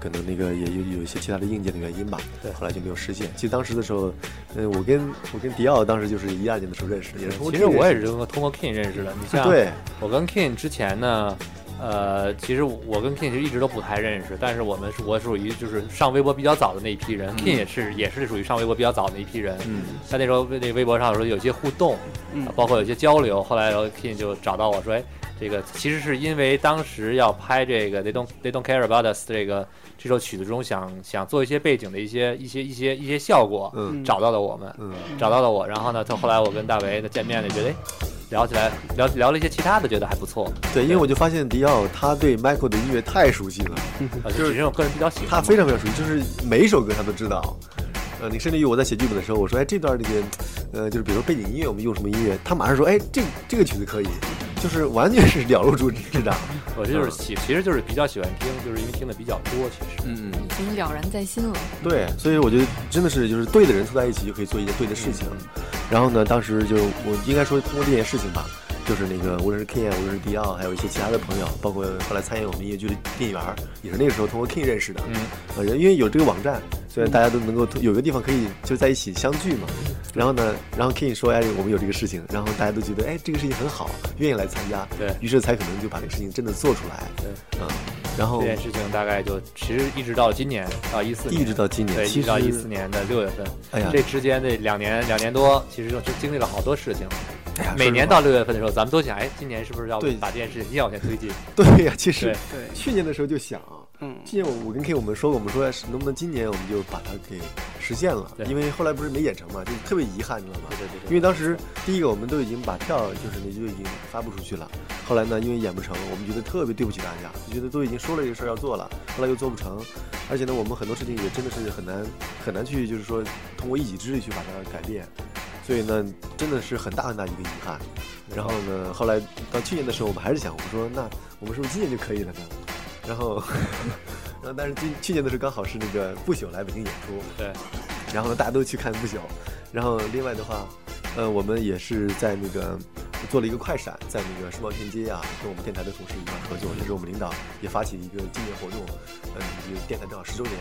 可能那个也有有一些其他的硬件的原因吧，对后来就没有实现。其实当时的时候，嗯，我跟我跟迪奥当时就是一二年的时候认识的，也是通过其实我也是通过通过 King 认识的。你像对，我跟 King 之前呢，呃，其实我跟 King 其实一直都不太认识，但是我们是我属于就是上微博比较早的那一批人、k i n g 也是也是属于上微博比较早的那一批人。嗯，在那时候那微博上说有些互动，嗯包括有些交流。后来然后 King 就找到我说，哎，这个其实是因为当时要拍这个 They Don't They Don't Care About Us 这个这首曲子中想想做一些背景的一些一些一些一些效果，嗯找到了我们，嗯找到了我。然后呢，他后来我跟大为的见面呢，觉得哎，聊起来聊聊了一些其他的，觉得还不错。对，因为我就发现迪奥他对 Michael 的音乐太熟悉了，啊，就是因为我个人比较喜欢。他非常非常熟悉，就是每一首歌他都知道。呃，你甚至于我在写剧本的时候，我说，哎，这段这个，呃，就是比如说背景音乐，我们用什么音乐？他马上说，哎，这这个曲子可以，就是完全是了如指指掌。我这就是喜，其实就是比较喜欢听，就是因为听的比较多，其实。嗯，已经了然在心了。对，所以我觉得真的是就是对的人凑在一起就可以做一些对的事情。然后呢，当时就我应该说通过这件事情吧，就是那个无论是 King 啊，无论是迪奥，还有一些其他的朋友，包括后来参演我们音乐剧的店员儿，也是那个时候通过 King 认识的。嗯，呃，人因为有这个网站，所以大家都能够有个地方可以就在一起相聚嘛。然后呢，然后 King 说，哎，我们有这个事情，然后大家都觉得，哎，这个事情很好，愿意来参加。对于是才可能就把这个事情真的做出来。对，嗯，然后这件事情大概就其实一直到今年到一四年，一直到今年，对，一直到一四年的六月份，哎呀，这之间这两年两年多，其实就经历了好多事情。哎呀每年到六月份的时候，咱们都想，哎，今年是不是要把这件事情一定要往前推进？对呀，其实对对，去年的时候就想，嗯，今年我我跟 K 我们说过，我们说能不能今年我们就把它给实现了，因为后来不是没演成嘛，就特别遗憾，你知道吗？对对对因为当时第一个我们都已经把票就是那就已经发布出去了，后来呢因为演不成，我们觉得特别对不起大家，就觉得都已经说了这个事儿要做了，后来又做不成，而且呢我们很多事情也真的是很难很难去就是说通过一己之力去把它改变，所以呢真的是很大很大一个遗憾。然后呢后来到去年的时候我们还是想我们说那我们是不是今年就可以了呢？然后 然后但是今去年的时候刚好是那个不朽来北京演出，对，然后呢，大家都去看不朽。然后另外的话，呃，我们也是在那个做了一个快闪，在那个世贸天阶啊，跟我们电台的同事一块合作，也是我们领导也发起一个纪念活动，嗯，就电台正好十周年。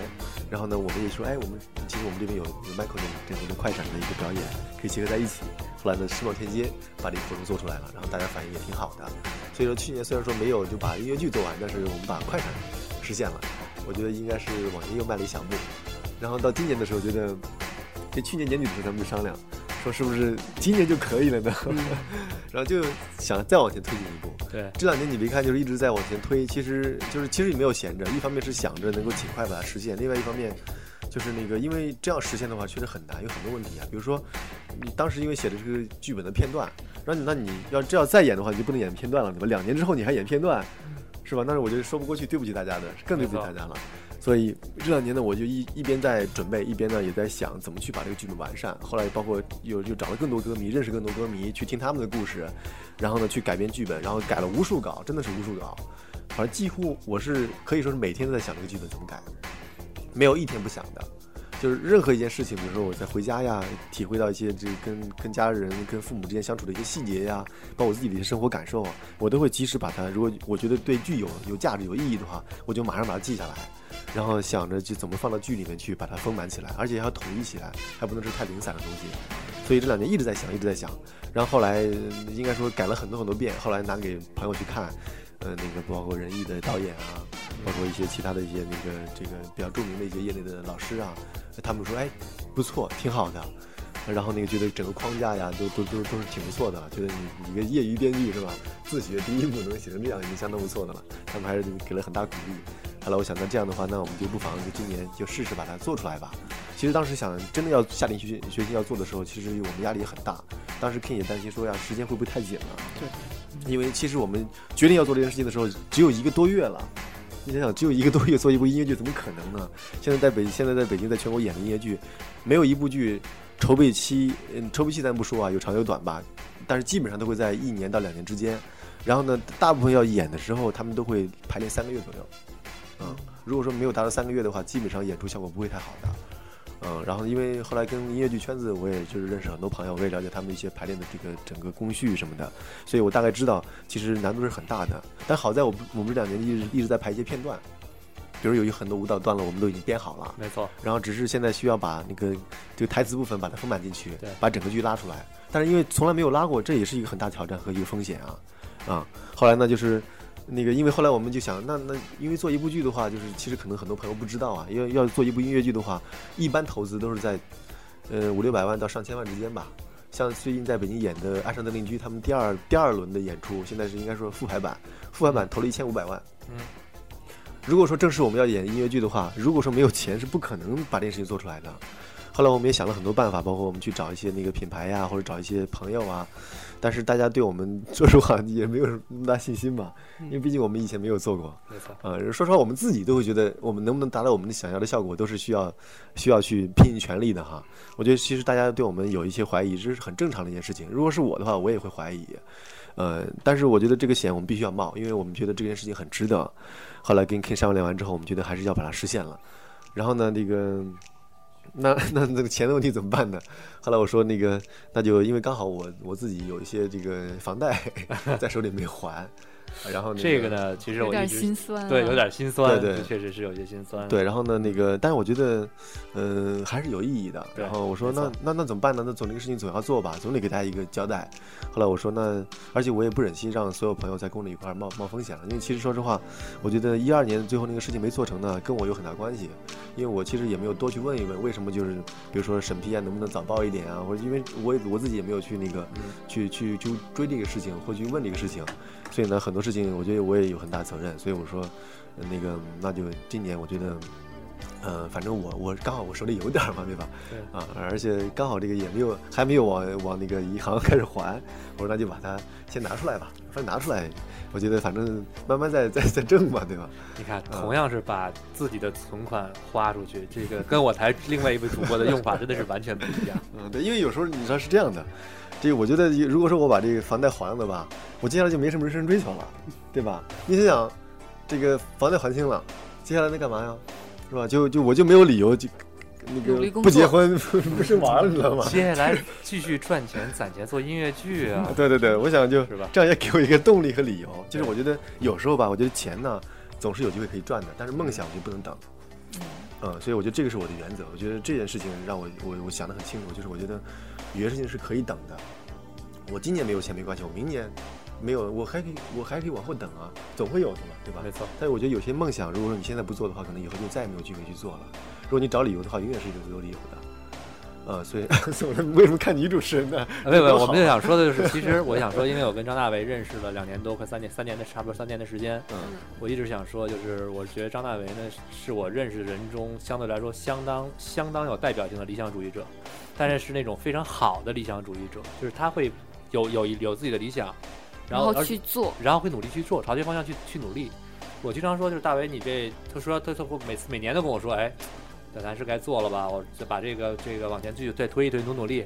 然后呢，我们也说，哎，我们其实我们这边有有 Michael 的这个快闪的一个表演，可以结合在一起。后来呢，世贸天阶把这个活动做出来了，然后大家反应也挺好的。所以说去年虽然说没有就把音乐剧做完，但是我们把快闪实现了，我觉得应该是往前又迈了一小步。然后到今年的时候，觉得这去年年底的时候咱们就商量，说是不是今年就可以了呢？然后就想再往前推进一步。对，这两年你别看就是一直在往前推，其实就是其实也没有闲着，一方面是想着能够尽快把它实现，另外一方面就是那个因为这样实现的话确实很难，有很多问题啊，比如说你当时因为写的这个剧本的片段，然后你那你要这要再演的话，你就不能演片段了，对吧？两年之后你还演片段，是吧？那是我觉得说不过去，对不起大家的，更对不起大家了。所以这两年呢，我就一一边在准备，一边呢也在想怎么去把这个剧本完善。后来包括又又找了更多歌迷，认识更多歌迷，去听他们的故事，然后呢去改编剧本，然后改了无数稿，真的是无数稿。反正几乎我是可以说是每天都在想这个剧本怎么改，没有一天不想的。就是任何一件事情，比如说我在回家呀，体会到一些这跟跟家人、跟父母之间相处的一些细节呀，包括我自己的一些生活感受啊，我都会及时把它，如果我觉得对剧有有价值、有意义的话，我就马上把它记下来，然后想着就怎么放到剧里面去，把它丰满起来，而且要统一起来，还不能是太零散的东西。所以这两年一直在想，一直在想，然后后来应该说改了很多很多遍，后来拿给朋友去看，呃，那个包括仁义的导演啊，包括一些其他的一些那个这个比较著名的一些业内的老师啊，他们说哎不错，挺好的。然后那个觉得整个框架呀，都都都都是挺不错的，觉得你你一个业余编剧是吧？自学第一部能写成这样，已经相当不错的了。他们还是给了很大鼓励。后来我想，那这样的话，那我们就不妨就今年就试试把它做出来吧。其实当时想真的要下定决心决心要做的时候，其实我们压力也很大。当时 King 也担心说呀，时间会不会太紧了？对，因为其实我们决定要做这件事情的时候，只有一个多月了。你想想，只有一个多月做一部音乐剧，怎么可能呢？现在在北，现在在北京，在全国演的音乐剧，没有一部剧筹备期，嗯，筹备期咱不说啊，有长有短吧，但是基本上都会在一年到两年之间。然后呢，大部分要演的时候，他们都会排练三个月左右。嗯，如果说没有达到三个月的话，基本上演出效果不会太好的。嗯，然后因为后来跟音乐剧圈子，我也就是认识很多朋友，我也了解他们一些排练的这个整个工序什么的，所以我大概知道其实难度是很大的。但好在我我们这两年一直一直在排一些片段，比如有一很多舞蹈段落我们都已经编好了，没错，然后只是现在需要把那个这个台词部分把它丰满进去对，把整个剧拉出来。但是因为从来没有拉过，这也是一个很大挑战和一个风险啊啊！后来呢，就是那个因为后来我们就想，那那因为做一部剧的话，就是其实可能很多朋友不知道啊，要要做一部音乐剧的话，一般投资都是在呃五六百万到上千万之间吧。像最近在北京演的《爱上德邻居》，他们第二第二轮的演出，现在是应该说复排版，复排版投了一千五百万。嗯，如果说正式我们要演音乐剧的话，如果说没有钱，是不可能把这件事情做出来的。后来我们也想了很多办法，包括我们去找一些那个品牌呀，或者找一些朋友啊，但是大家对我们说实话也没有那么大信心吧，因为毕竟我们以前没有做过。没错，呃，说实话，我们自己都会觉得，我们能不能达到我们想要的效果，都是需要需要去拼尽全力的哈。我觉得其实大家对我们有一些怀疑，这是很正常的一件事情。如果是我的话，我也会怀疑。呃，但是我觉得这个险我们必须要冒，因为我们觉得这件事情很值得。后来跟 King 商量完之后，我们觉得还是要把它实现了。然后呢，那个。那 那那个钱的问题怎么办呢？后来我说那个，那就因为刚好我我自己有一些这个房贷 在手里没还，然后、那这个呢，其实我有点心酸、啊。对有点心酸，对对确实是有些心酸。对，然后呢，那个，但是我觉得，呃，还是有意义的。然后我说，那那那怎么办呢？那总这个事情总要做吧，总得给大家一个交代。后来我说，那而且我也不忍心让所有朋友在跟着一块冒冒风险了，因为其实说实话，我觉得一二年最后那个事情没做成呢，跟我有很大关系。因为我其实也没有多去问一问，为什么就是比如说审批啊，能不能早报一点啊，或者因为我也我自己也没有去那个去去去追这个事情或去问这个事情，所以呢，很多事情我觉得我也有很大责任，所以我说，呃那个那就今年我觉得。呃，反正我我刚好我手里有点嘛，对吧？对啊，而且刚好这个也没有还没有往往那个银行开始还，我说那就把它先拿出来吧，反正拿出来，我觉得反正慢慢再再再挣嘛，对吧？你看，嗯同样是把自己的存款花出去，这个跟我台另外一位主播的用法真的是完全不一样。嗯，对，因为有时候你知道是这样的，这个我觉得如果说我把这个房贷还了吧，我接下来就没什么人生追求了，对吧？你想想，这个房贷还清了，接下来能干嘛呀？是吧？就就我就没有理由就那个不结婚 不不生娃了，你知道吗？接下来继续赚钱攒钱做音乐剧啊，对对对，我想就是吧？这样也给我一个动力和理由。就是我觉得有时候吧，我觉得钱呢总是有机会可以赚的，但是梦想我就不能等。嗯，所以我觉得这个是我的原则。我觉得这件事情让我我我想得很清楚，就是我觉得有些事情是可以等的。我今年没有钱没关系，我明年没有，我还可以我还可以往后等啊，总会有的嘛，对吧？没错。但是我觉得有些梦想，如果说你现在不做的话，可能以后就再也没有机会去做了。如果你找理由的话，永远是有有理由的。呃，所以 所以我为什么看女主持人呢？没有没有，我们就想说的就是，其实我想说，因为我跟张大为认识了两年多，快三年，三年的差不多三年的时间。嗯我一直想说，就是我觉得张大为呢，是我认识的人中相对来说相当相当有代表性的理想主义者，但是是那种非常好的理想主义者，就是他会有有有自己的理想，然然后去做，然后会努力去做，朝这方向去去努力。我经常说，就是大为，你这，他说他他会每次每年都跟我说，哎，那咱是该做了吧？我就把这个这个往前继续再推一推，努努力。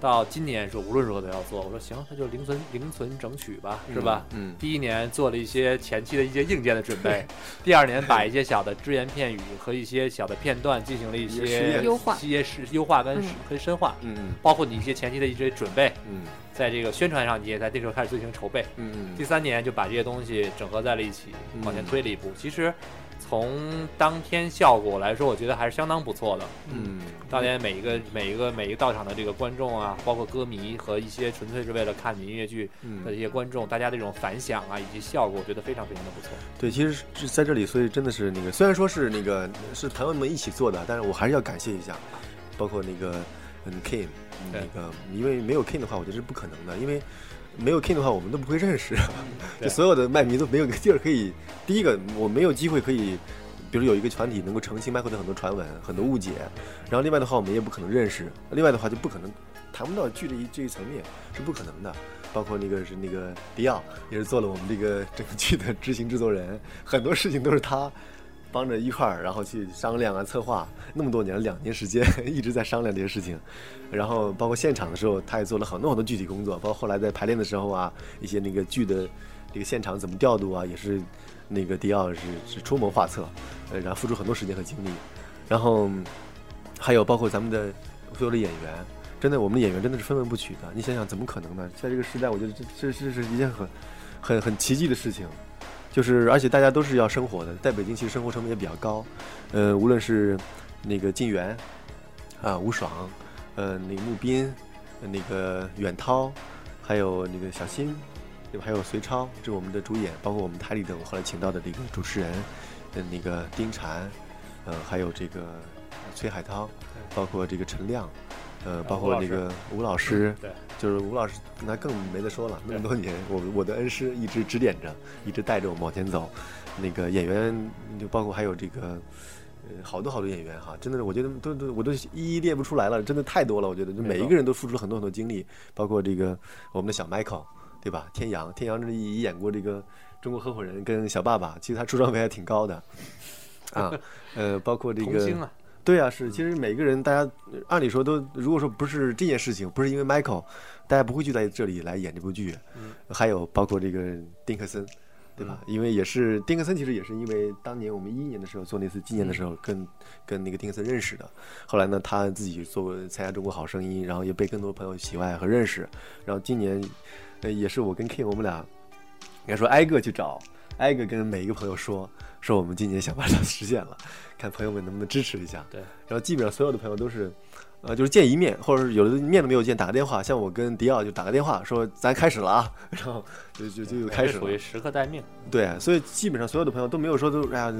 到今年说无论如何都要做，我说行，那就零存零存整取吧，是吧？嗯，第一年做了一些前期的一些硬件的准备，第二年把一些小的只言片语和一些小的片段进行了一一些优化一些是优化跟嗯跟深化，嗯嗯包括你一些前期的一些准备，嗯在这个宣传上你也在这时候开始进行筹备。嗯嗯第三年就把这些东西整合在了一起，嗯往前推了一步。其实从当天效果来说，我觉得还是相当不错的。嗯当年每一个每一个每一个到场的这个观众啊，包括歌迷和一些纯粹是为了看你音乐剧的一嗯，些观众，大家这种反响啊以及效果，我觉得非常非常的不错。对，其实是在这里，所以真的是那个，虽然说是那个是朋友们一起做的，但是我还是要感谢一下，包括那个嗯 King，那个因为没有 King 的话，我觉得是不可能的，因为没有 King 的话，我们都不会认识，对就所有的麦迷都没有个地儿可以。第一个，我没有机会可以。比如有一个团体能够澄清麦克的很多传闻、很多误解，然后另外的话我们也不可能认识，另外的话就不可能谈不到剧这一这一层面是不可能的。包括那个是那个迪奥，也是做了我们这个整个剧的执行制作人，很多事情都是他帮着一块儿，然后去商量啊、策划，那么多年，两年时间一直在商量这些事情，然后包括现场的时候，他也做了很多很多具体工作，包括后来在排练的时候啊，一些那个剧的这个现场怎么调度啊，也是那个迪奥是是出谋划策，呃，然后付出很多时间和精力，然后还有包括咱们的所有的演员。真的，我们的演员真的是分文不取的。你想想，怎么可能呢？在这个时代，我觉得这这这是一件很、很、很奇迹的事情。就是，而且大家都是要生活的，在北京其实生活成本也比较高。呃，无论是那个靳元啊、吴爽，呃，那个穆斌、呃那个远涛，还有那个小新，对吧？还有隋超，这是我们的主演，包括我们台里的我后来请到的这个主持人，呃，那个丁婵，呃，还有这个崔海涛，包括这个陈亮。呃，包括那个吴老师，对，就是吴老师，那更没得说了。那么多年，我我的恩师一直指点着，一直带着我们往前走。那个演员，就包括还有这个，呃，好多好多演员哈，真的是我觉得都都我都一一列不出来了，真的太多了。我觉得就每一个人都付出了很多很多精力，包括这个我们的小 Michael，对吧？天阳，天阳这一演过这个《中国合伙人》跟小爸爸，其实他出场费还挺高的啊。呃，包括这个。啊对啊，是，其实每个人，大家按理说都，如果说不是这件事情，不是因为 Michael，大家不会聚在这里来演这部剧。嗯，还有包括这个丁克森，对吧？因为也是丁克森，其实也是因为当年我们一一年的时候做那次纪念的时候，跟跟那个丁克森认识的。后来呢，他自己做参加中国好声音，然后也被更多朋友喜爱和认识。然后今年，呃，也是我跟 King 我们俩，应该说挨个去找，挨个跟每一个朋友说。说我们今年想把它实现了，看朋友们能不能支持一下。对，然后基本上所有的朋友都是，呃，就是见一面，或者是有的面都没有见，打个电话。像我跟迪奥就打个电话说咱开始了啊，然后就就就开始了。属于时刻待命。对，所以基本上所有的朋友都没有说都哎呀，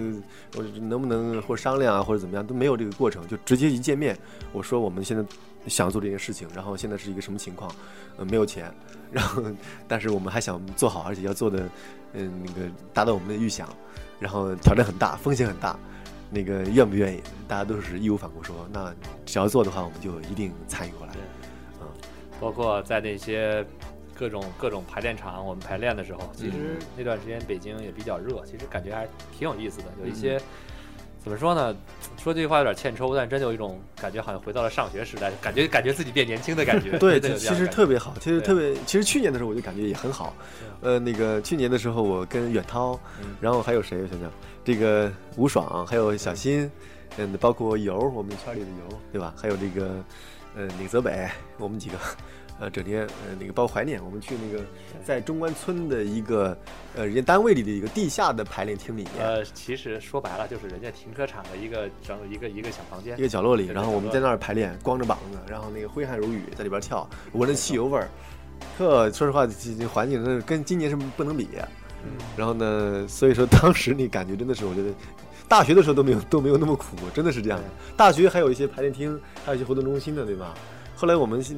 我能不能或商量啊，或者怎么样都没有这个过程，就直接一见面，我说我们现在想做这件事情，然后现在是一个什么情况？呃，没有钱，然后但是我们还想做好，而且要做的嗯那个达到我们的预想。然后挑战很大，风险很大，那个愿不愿意？大家都是义无反顾说，那只要做的话，我们就一定参与过来。嗯，包括在那些各种各种排练场，我们排练的时候，其实那段时间北京也比较热，其实感觉还挺有意思的。有一些怎么说呢？说这句话有点欠抽，但真有一种感觉，好像回到了上学时代，感觉感觉自己变年轻的感觉。对，其实特别好，其实特别，其实去年的时候我就感觉也很好。呃，那个去年的时候，我跟远涛，然后还有谁？我想想，这个吴爽，还有小新，嗯，包括游，我们圈里的游，对吧？还有这个，呃，李泽北，我们几个，呃，整天，呃，那个包括怀念，我们去那个在中关村的一个，呃，人家单位里的一个地下的排练厅里面。呃，其实说白了就是人家停车场的一个整一个一个小房间，一个角落里，然后我们在那儿排练，光着膀子，然后那个挥汗如雨，在里边跳，闻着汽油味儿。特说实话，这环境那跟今年是不能比。嗯，然后呢，所以说当时你感觉真的是，我觉得大学的时候都没有都没有那么苦，真的是这样的。大学还有一些排练厅，还有一些活动中心的，对吧？后来我们去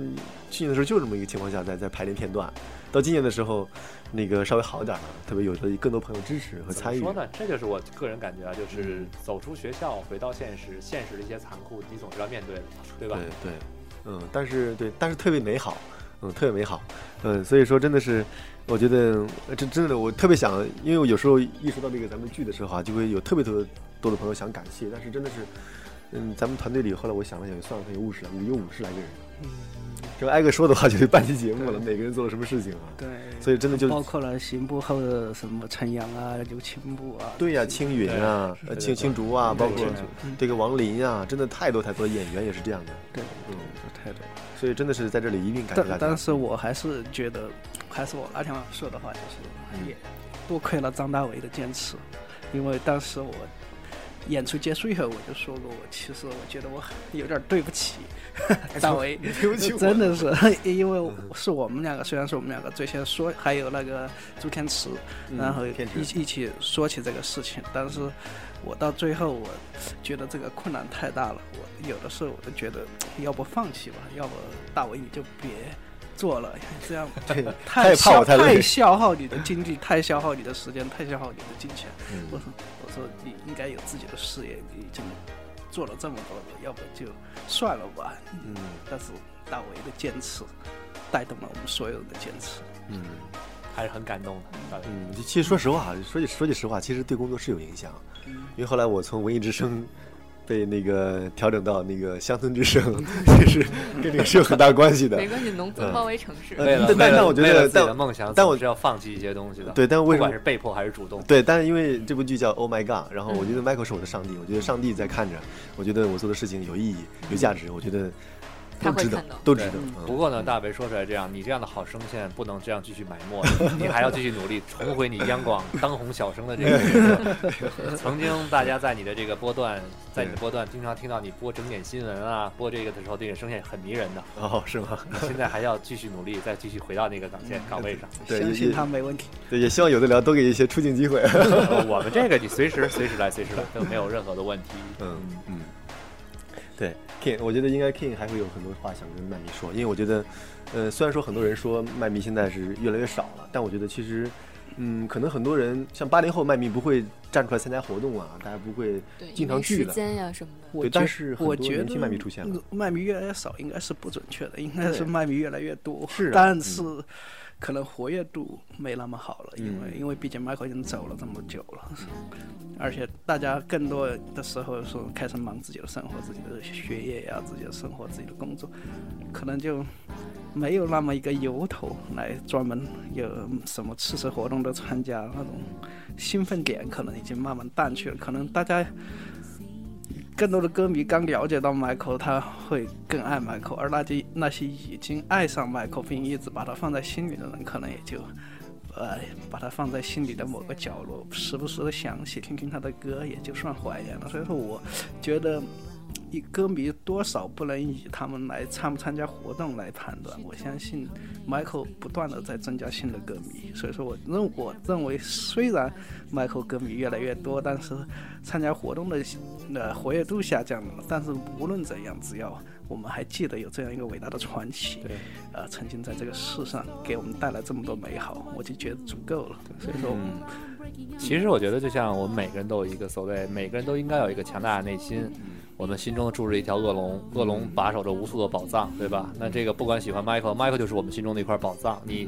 年的时候就这么一个情况下，在在排练片段。到今年的时候，那个稍微好一点了，特别有了更多朋友支持和参与。说呢，这就是我个人感觉啊，就是走出学校，回到现实，现实的一些残酷，你总是要面对的，对吧？对对，嗯，但是对，但是特别美好。嗯，特别美好，嗯，所以说真的是，我觉得这真的我特别想，因为我有时候意识到这个咱们剧的时候啊，就会有特别特别多的朋友想感谢，但是真的是，嗯，咱们团队里后来我想了想，算了，有五十来，有五十来个人，嗯，就挨个说的话就得半期节目了，每个人做了什么事情啊？对，所以真的就包括了刑部后的什么陈阳啊，刘青部啊，对呀，青云啊，青青竹啊，包括这个王林啊，真的太多太多演员也是这样的，对，嗯，太多。所以真的是在这里一并感谢大家。但但是我还是觉得，还是我那天晚上说的话，就是也多亏了张大为的坚持，因为当时我演出结束以后，我就说过，我其实我觉得我有点对不起大为，对不起，真的是 因为是我们两个，虽然是我们两个最先说，还有那个朱天池，然后一一起说起这个事情，但是。我到最后，我觉得这个困难太大了。我有的时候我都觉得，要不放弃吧，要不大为你就别做了，这样 太消太消耗你的精力，太消耗你的时间，太消耗你的金钱。我说，我说你应该有自己的事业，你已经做了这么多了，要不就算了吧。嗯，但是大为的坚持，带动了我们所有人的坚持。嗯还是很感动的。嗯，其实说实话，说句说句实话，其实对工作是有影响，因为后来我从文艺之声。被那个调整到那个乡村之声，其实跟这个是有很大关系的。没关系，农村包围城市。呃为了但但我觉得为了自己的但梦想，但我是要放弃一些东西的。对，但为什么不管是被迫还是主动。对，但是因为这部剧叫《Oh My God》，然后我觉得 Michael 是我的上帝，我觉得上帝在看着，我觉得我做的事情有意义、有价值，我觉得他会看到，都值得。嗯不过呢，大北说出来这样，你这样的好声线不能这样继续埋没，你还要继续努力，重回你央广当红小生的这个角色。曾经大家在你的这个波段，在你的波段经常听到你播整点新闻啊，播这个的时候，这个声线很迷人的。哦，是吗？你现在还要继续努力，再继续回到那个岗线岗位上。对，相信他没问题。对，也希望有的聊多给一些出镜机会。呃我们这个你随时随时来，随时来都没有任何的问题。嗯嗯，对，King，我觉得应该 King 还会有很多话想跟麦迷说，因为我觉得，呃，虽然说很多人说麦迷现在是越来越少了，但我觉得其实，嗯，可能很多人像八零后麦迷不会站出来参加活动啊，大家不会，经常聚的。间呀什么的。对，但是很我觉得多年轻麦迷出现了。麦迷越来越少，应该是不准确的，应该是对麦迷越来越多。是啊但是可能活跃度没那么好了，因为、嗯因为毕竟 Michael 已经走了这么久了，而且大家更多的时候是开始忙自己的生活、自己的学业呀、自己的生活、自己的工作，可能就没有那么一个由头来专门有什么次次活动都参加，那种兴奋点可能已经慢慢淡去了，可能大家。更多的歌迷刚了解到 Michael，他会更爱 Michael，而那些那些已经爱上 Michael 并一直把他放在心里的人，可能也就，呃，把他放在心里的某个角落，时不时的想起听听他的歌，也就算怀念了。所以说，我觉得，一歌迷多少不能以他们来参不参加活动来判断。我相信 Michael 不断的在增加新的歌迷，所以说我认我认为，虽然 Michael 歌迷越来越多，但是参加活动的呃活跃度下降了。但是无论怎样，只要我们还记得有这样一个伟大的传奇，对，呃，曾经在这个世上给我们带来这么多美好，我就觉得足够了。所以说，嗯其实我觉得，就像我们每个人都有一个所谓，每个人都应该有一个强大的内心。我们心中住着一条恶龙，恶龙把守着无数的宝藏，对吧？那这个不管喜欢 Michael，Michael 就是我们心中的一块宝藏。你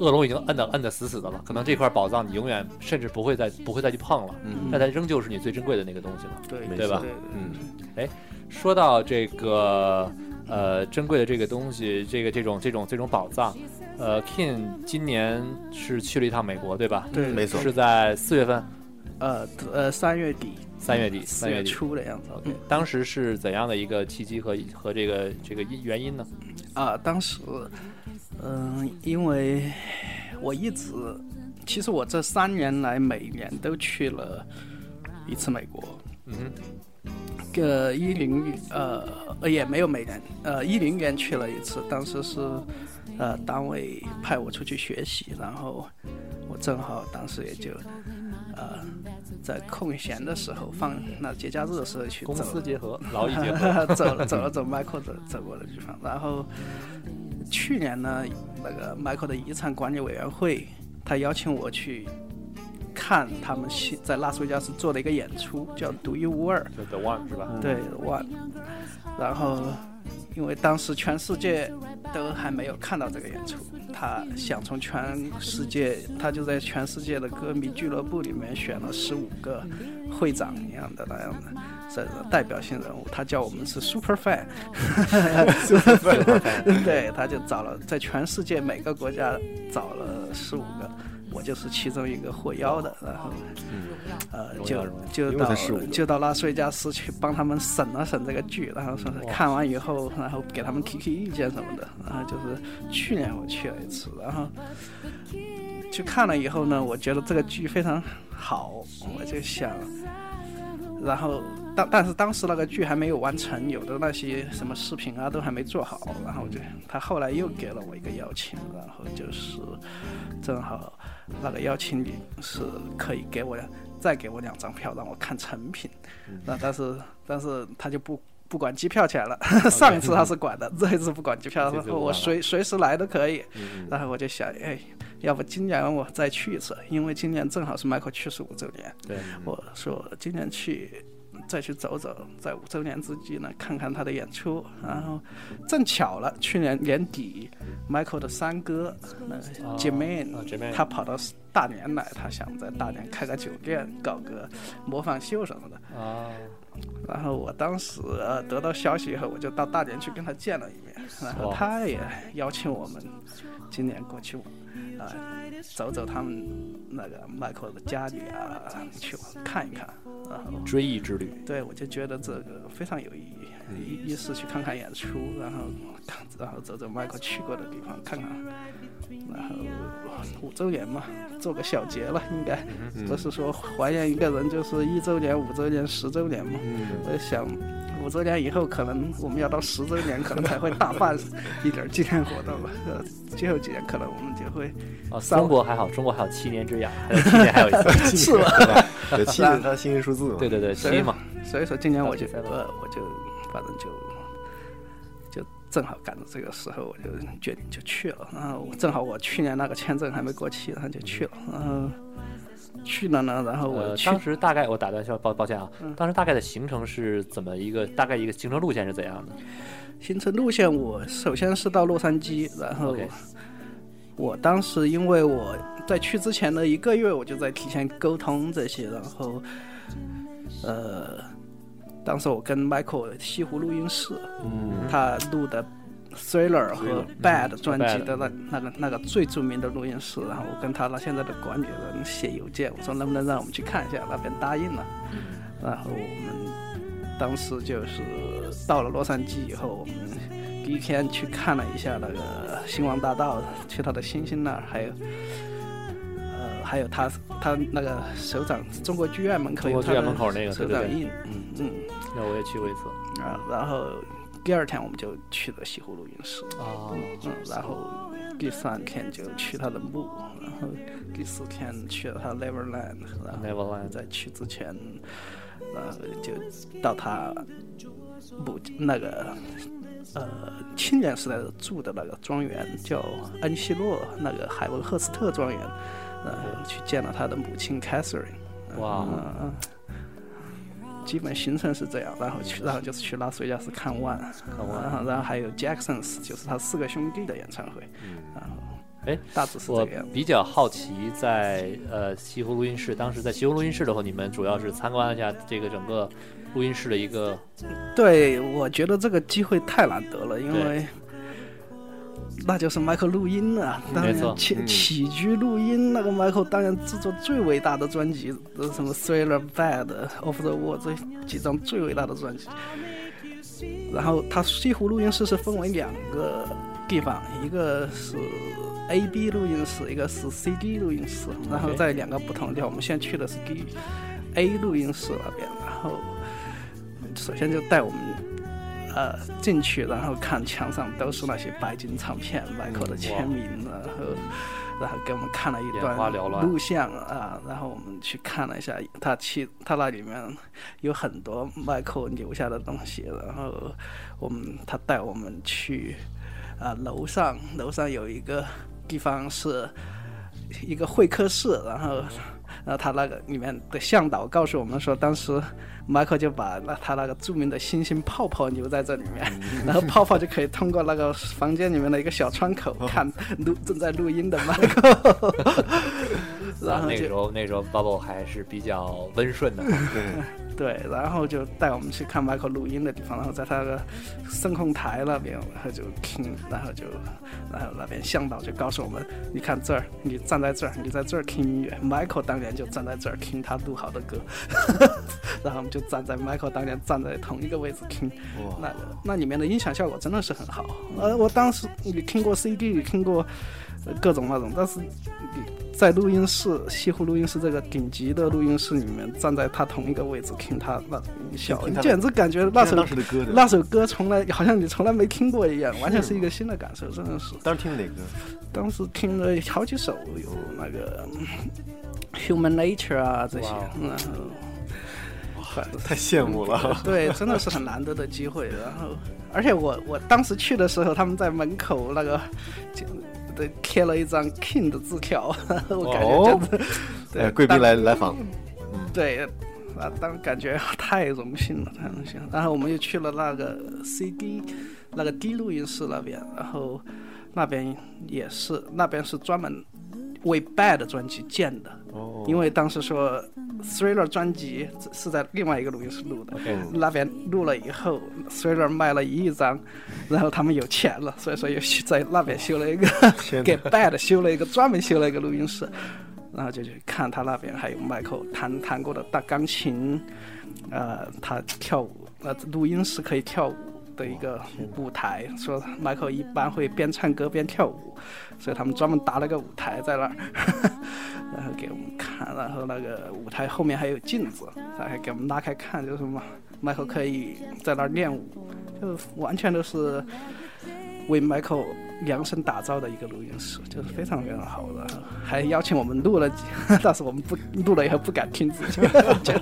恶龙已经摁的摁的死死的了，可能这块宝藏你永远甚至不会再不会再去碰了，嗯但它仍旧是你最珍贵的那个东西了。对对吧嗯，哎，说到这个呃珍贵的这个东西，这个这种这种这种宝藏，呃，King 今年是去了一趟美国，对吧？对没错是在四月份、呃呃，三月底、三月底、四月三月。初的样子。OK，当时是怎样的一个契机和和这个这个因原因呢？啊，当时，嗯、因为我一直，其实我这三年来每年都去了一次美国。嗯呃，一零呃呃也没有每年，呃一零年去了一次，当时是呃单位派我出去学习，然后我正好当时也就呃在空闲的时候放那节假日的时候去公走私结合，劳逸结合。走了走了走 Michael 走走过的地方。然后去年呢，那个 Michael 的遗产管理委员会，他邀请我去看他们新在拉斯维加斯做的一个演出，叫独一无二。就 The One 是吧？对，One。然后因为当时全世界都还没有看到这个演出，他想从全世界，他就在全世界的歌迷俱乐部里面选了十五个会长一样的那样的。这个代表性人物，他叫我们是 super fan，对，他就找了在全世界每个国家找了十五个，我就是其中一个获邀的，然后呃就就到因为他15个就到拉斯维加斯去帮他们审了审这个剧，然后说是看完以后，然后给他们提提意见什么的，然后就是去年我去了一次，然后去看了以后呢，我觉得这个剧非常好，我就想，然后但但是当时那个剧还没有完成，有的那些什么视频啊都还没做好，然后就他后来又给了我一个邀请，然后就是正好那个邀请你是可以给我再给我两张票让我看成品，那但是但是他就不。不管机票钱了，上一次他是管的，这一次不管机票，他说我随随时来都可以。嗯然后我就想，哎，要不今年我再去一次，因为今年正好是 Michael 去世五周年。对，我说今年去再去走走，在五周年之际呢，看看他的演出。然后正巧了，去年年底，Michael 的三哥那个 Jermaine，、啊，Jermaine 他跑到大连来，他想在大连开个酒店，搞个模仿秀什么的。啊，然后我当时呃得到消息以后，我就到大连去跟他见了一面，然后他也邀请我们今年过去啊、走走他们那个 Michael 的家里啊，去看一看。然后追忆之旅，对我就觉得这个非常有意义，一一是去看看演出，然后看然后走走 Michael 去过的地方看看，然后五周年嘛，做个小结了，应该不是说怀念一个人就是一周年、五周年、十周年嘛。我想五周年以后，可能我们要到十周年，可能才会大办一点纪念活动吧。呃，最后几年可能我们就会哦，三中国还好，中国还有七年之痒，还有七年还有一次，是吧？对吧？对，七是他幸运数字嘛。对对对，七嘛，所以说今年我就呃我就反正就就正好赶着这个时候，我就决定就去了。然后正好我去年那个签证还没过期，然后就去了。然后去了呢，然后我呃，当时大概我打断一下，抱抱歉啊嗯，当时大概的行程是怎么一个大概一个行程路线是怎样的？行程路线，我首先是到洛杉矶，然后我当时因为我在去之前的一个月，我就在提前沟通这些，然后呃，当时我跟 Michael 西湖录音室，嗯，他录的 Thriller 和 Bad 专辑的那那个那个最著名的录音室，然后我跟他那现在的管理人写邮件，我说能不能让我们去看一下，那边答应了，然后我们当时就是到了洛杉矶以后，我们第一天去看了一下那个星光大道，去他的星星那儿，还有。呃，还有他他那个首长中国剧院门口有他的首长印，嗯嗯，那我也去过一次。啊，然后第二天我们就去了西湖录音室，啊，嗯，然后第三天就去他的墓，然后第四天去了他 Neverland，然后 Neverland 在去之前，然后就到他墓那个呃青年时代的住的那个庄园叫恩西洛那个海文赫斯特庄园，然后去见了他的母亲 Catherine，哇嗯基本行程是这样，然后去，然后就是去拉斯维加斯看 One，看 One 然后然后还有 Jacksons，就是他四个兄弟的演唱会，然后哎，大致是这个样子。比较好奇在，呃西湖录音室，当时在西湖录音室的时候，你们主要是参观了一下这个整个录音室的一个对，我觉得这个机会太难得了，因为那就是 Michael 录音啊，当然起嗯起居录音，那个 Michael 当然制作最伟大的专辑，呃什么 Thriller、Bad、Off the Wall 这几张最伟大的专辑。然后它西湖录音室是分为两个地方，一个是 A、B 录音室，一个是 CD 录音室。然后在两个不同的地方，我们现在去的是 D A 录音室那边，然后首先就带我们呃进去，然后看墙上都是那些白金唱片，Michael 的签名，然后然后给我们看了一段录像啊，然后我们去看了一下他去他那里面有很多 Michael 留下的东西，然后我们他带我们去啊楼上，楼上有一个地方是一个会客室，然后。然后他那个里面的向导告诉我们说，当时迈克就把那他那个著名的星星泡泡留在这里面，然后泡泡就可以通过那个房间里面的一个小窗口看录正在录音的迈克，然啊，后那个时候那时候 Bubble 还是比较温顺的，对，然后就带我们去看 Michael 录音的地方，然后在他的声控台那边，然后就听，然后就，然后那边向导就告诉我们，你看这儿，你站在这儿，你在这儿听音乐。Michael 当年就站在这儿听他录好的歌，然后我们就站在 Michael 当年站在同一个位置听，那那里面的音响效果真的是很好。呃，我当时你听过 CD，你听过呃各种那种，但是你在录音室西湖录音室这个顶级的录音室里面，站在他同一个位置听他那音效，你简直感觉那首那首歌从来好像你从来没听过一样，完全是一个新的感受，真的是。当时听的哪歌？当时听了好几首，有那个嗯 Human Nature 啊这些然后反正太羡慕了。对，真的是很难得的机会。然后，而且我我当时去的时候，他们在门口那个就对贴了一张 King 的字条，我感觉真的、对，贵宾来来访，对，啊当感觉太荣幸了，太荣幸了。然后我们又去了那个 CD 那个 D 录音室那边，然后那边也是，那边是专门为 Bad 专辑建的。哦，因为当时说 Thriller 专辑是在另外一个录音室录的那边录了以后，Thriller 卖了一亿张，然后他们有钱了，所以说又去在那边修了一个给 Bad 修了一个专门修了一个录音室，然后就去看他那边还有 Michael 弹弹过的大钢琴，呃，他跳舞，呃，录音室可以跳舞。的一个舞台，说 Michael 一般会边唱歌边跳舞，所以他们专门搭了个舞台在那儿，然后给我们看，然后那个舞台后面还有镜子，然后还给我们拉开看，就是嘛，Michael 可以在那儿练舞，就完全都是为 Michael 量身打造的一个录音室，就是非常非常好的，还邀请我们录了几，但是我们不录了以后不敢听自己，就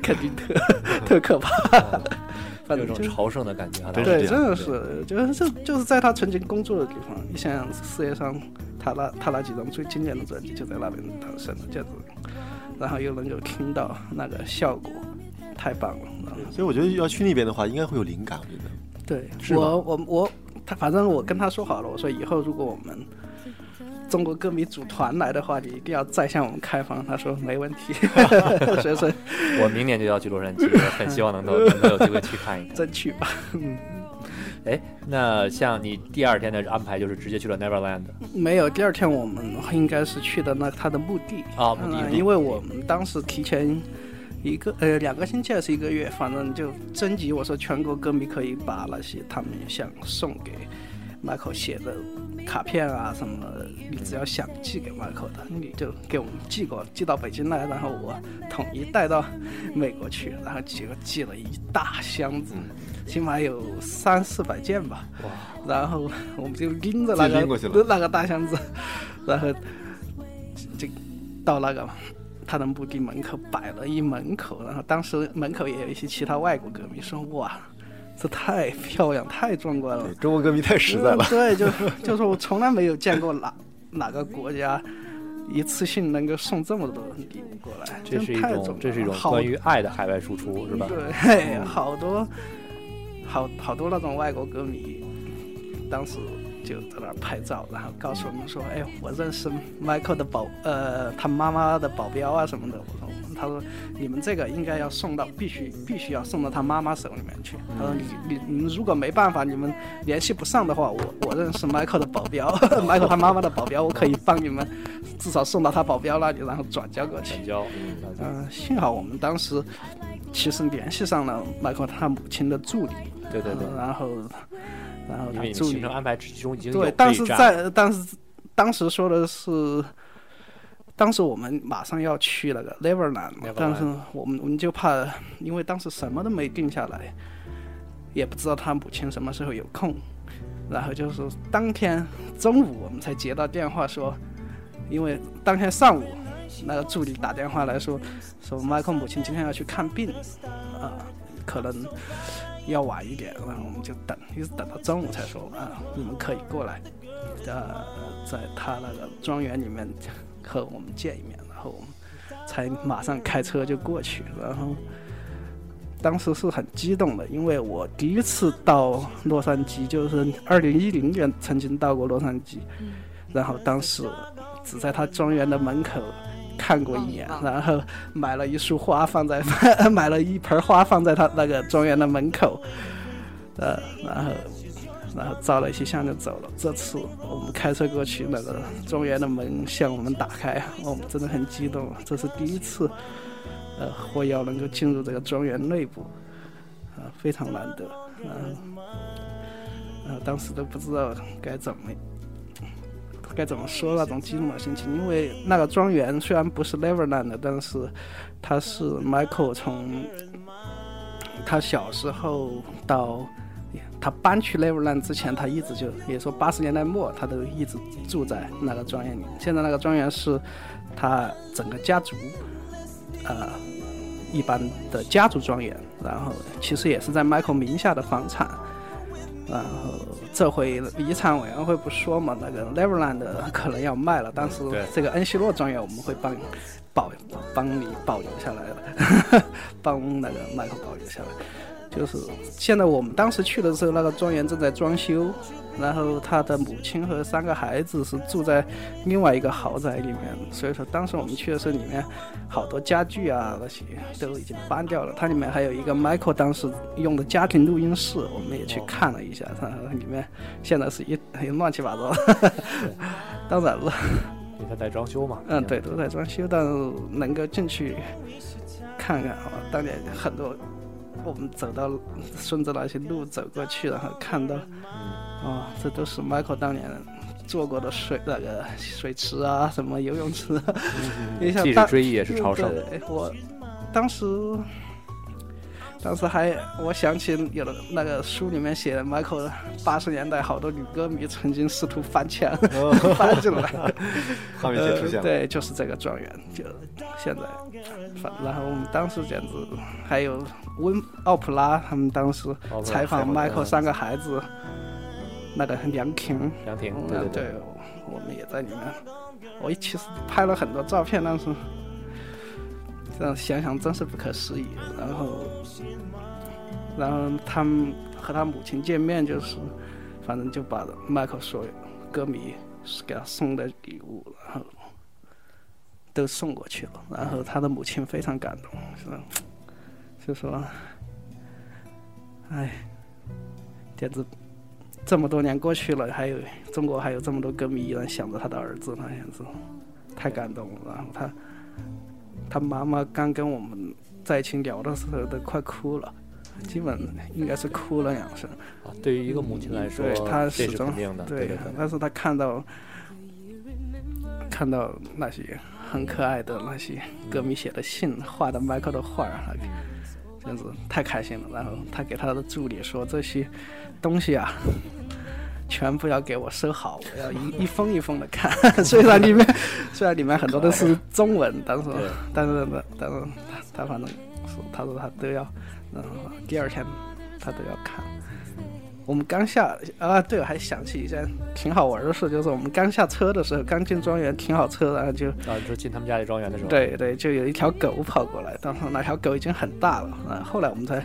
肯定特特可怕，反有种正就朝圣的感觉啊。对，真的是，就是就就是在他曾经工作的地方。你想想，世界上他那他那几张最经典的专辑就在那边诞生了，这样子，然后又能够听到那个效果，太棒了。所以我觉得要去那边的话，应该会有灵感。我觉得对我我我他反正我跟他说好了，我说以后如果我们中国歌迷组团来的话，你一定要再向我们开放。他说没问题，所以说我明年就要去洛杉矶，很希望能够能够有机会去看一看。争取吧。嗯，哎，那像你第二天的安排就是直接去了 Neverland 没有，第二天我们应该是去的那他的墓地。啊，墓地嗯，因为我们当时提前一个呃两个星期还是一个月，反正就征集我说全国歌迷可以把那些他们想送给 Michael 写的卡片啊什么的，你只要想寄给 Michael 的，你就给我们寄过，寄到北京来，然后我统一带到美国去，然后结果寄了一大箱子。起码有三四百件吧，哇！然后我们就拎着那个拎那个大箱子，然后就到那个他的墓地门口摆了一门口，然后当时门口也有一些其他外国歌迷说：“哇，这太漂亮，太壮观了，中国歌迷太实在了嗯。对，就就是我从来没有见过哪哪个国家一次性能够送这么多礼物过来，这是一种这是一种关于爱的海外输出，是吧？对，好多好好多那种外国歌迷，当时就在那儿拍照，然后告诉我们说：“哎，我认识 Michael 的保呃他妈妈的保镖啊什么的。”我说：“他说你们这个应该要送到，必须必须要送到他妈妈手里面去。他说你你你们如果没办法，你们联系不上的话，我我认识 Michael 的保镖，Michael 他妈妈的保镖，我可以帮你们至少送到他保镖那里，然后转交过去。转交，嗯，幸好我们当时其实联系上了迈克他母亲的助理，对对对，呃然后然后他助理安排其中已经对，但是在但是当时说的是。当时我们马上要去那个 Neverland，但是我们我们就怕，因为当时什么都没定下来，也不知道他母亲什么时候有空，然后就是当天中午我们才接到电话说，因为当天上午那个助理打电话来说，说 Michael 母亲今天要去看病，啊、可能要晚一点，然后我们就等，一直等到中午才说啊，你们可以过来，呃，在他那个庄园里面和我们见一面，然后我们才马上开车就过去，然后当时是很激动的，因为我第一次到洛杉矶，就是二零一零年曾经到过洛杉矶，然后当时只在他庄园的门口。看过一眼，然后买了一束花放在，买了一盆花放在他那个庄园的门口，呃，然后然后照了一些相就走了。这次我们开车过去，那个庄园的门向我们打开，我们真的很激动，这是第一次，呃，获邀能够进入这个庄园内部，啊、非常难得，然后，然后当时都不知道该怎么。该怎么说那种激动的心情？因为那个庄园虽然不是 Neverland，但是它是 Michael 从他小时候到他搬去 Neverland 之前，他一直就也说八十年代末，他都一直住在那个庄园里。现在那个庄园是他整个家族呃一般的家族庄园，然后其实也是在 Michael 名下的房产。然后这回遗产委员会不说嘛，那个 Neverland 可能要卖了，但是这个恩希洛庄园我们会帮保帮你保留下来的，帮那个麦克保留下来。就是现在我们当时去的时候，那个庄园正在装修，然后他的母亲和三个孩子是住在另外一个豪宅里面，所以说当时我们去的时候，里面好多家具啊那些都已经搬掉了。它里面还有一个 Michael 当时用的家庭录音室，我们也去看了一下，然后里面现在是一一乱七八糟。当然了，因为它在装修嘛。嗯，对，都在装修，但是能够进去看看啊，当年很多我们走到顺着那些路走过去，然后看到，啊、这都是 Michael 当年做过的水那个水池啊，什么游泳池啊，你想当既是追忆也是我当时。当时还，我想起有的那个书里面写的，Michael 八十年代好多女歌迷曾经试图翻墙，翻进来，画面就出现了。呃对，就是这个庄园，就现在，反然后我们当时简直还有温奥普拉他们当时采访 Michael 三个孩子，那个梁婷，梁婷，嗯对对对，我们也在里面。我其实拍了很多照片，但是让想想真是不可思议。然后，然后他们和他母亲见面，就是反正就把迈克所有歌迷给他送的礼物，然后都送过去了。然后他的母亲非常感动，是吧就说：“哎，简直这么多年过去了，还有中国还有这么多歌迷依然想着他的儿子，那样子太感动了。然后他他妈妈刚跟我们在一起聊的时候都快哭了，基本应该是哭了两声。啊对于一个母亲来说，对她这始终。对。但是他看到看到那些很可爱的那些歌迷写的信、画的 Michael 的画儿，那个真是太开心了。然后他给他的助理说：“这些东西啊，全部要给我收好，我要一 一封一封的看。虽然里面 虽然里面很多都是中文，但是对但是但是他他反正是他说他都要，然后第二天他都要看。”我们刚下啊，对，我还想起一件挺好玩的事，就是我们刚下车的时候，刚进庄园停好车，然后就啊，你说进他们家里庄园的时候，对对，就有一条狗跑过来，当时那条狗已经很大了，啊，后来我们才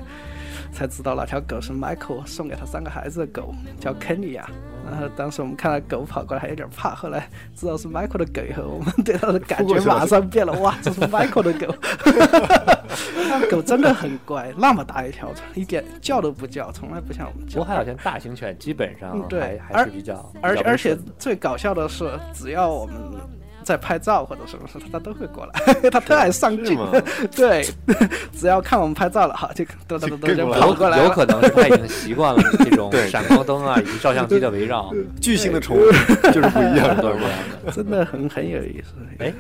才知道那条狗是 Michael 送给他三个孩子的狗，叫 Kenny 呀。然后当时我们看到狗跑过来还有点怕，后来知道是 Michael 的狗以后，我们对它的感觉马上变了，哇，这是 Michael 的狗。狗真的很乖，那么大一条，一点叫都不叫，从来不像我们叫。不过海好像大型犬基本上嗯对还还是比较，比较而而且最搞笑的是，只要我们在拍照或者什么事，它都会过来，他特爱上镜。对，只要看我们拍照了，哈，就都都都都就跑过来了。有可能是他已经习惯了这种闪光灯啊以及照相机的围绕，巨型的宠物就是不一样，都是这样的。真的很很有意思。哎，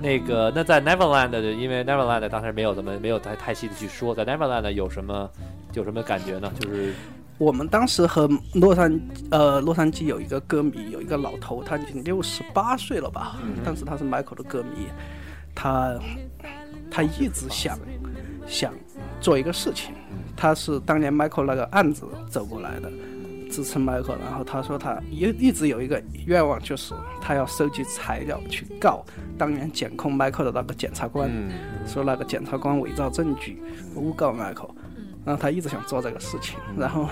那个那在 Neverland 的，因为 Neverland 当时没有怎么没有太太细的去说，在 Neverland 有什么有什么感觉呢？就是我们当时和洛杉呃洛杉矶有一个歌迷，有一个老头，他已经六十八岁了吧，当时他是 Michael 的歌迷，他他一直想想做一个事情，他是当年 Michael 那个案子走过来的，支持 Michael，然后他说他一一直有一个愿望，就是他要收集材料去告当年检控 Michael 的那个检察官，嗯，说那个检察官伪造证据，诬告 Michael，然后他一直想做这个事情，然后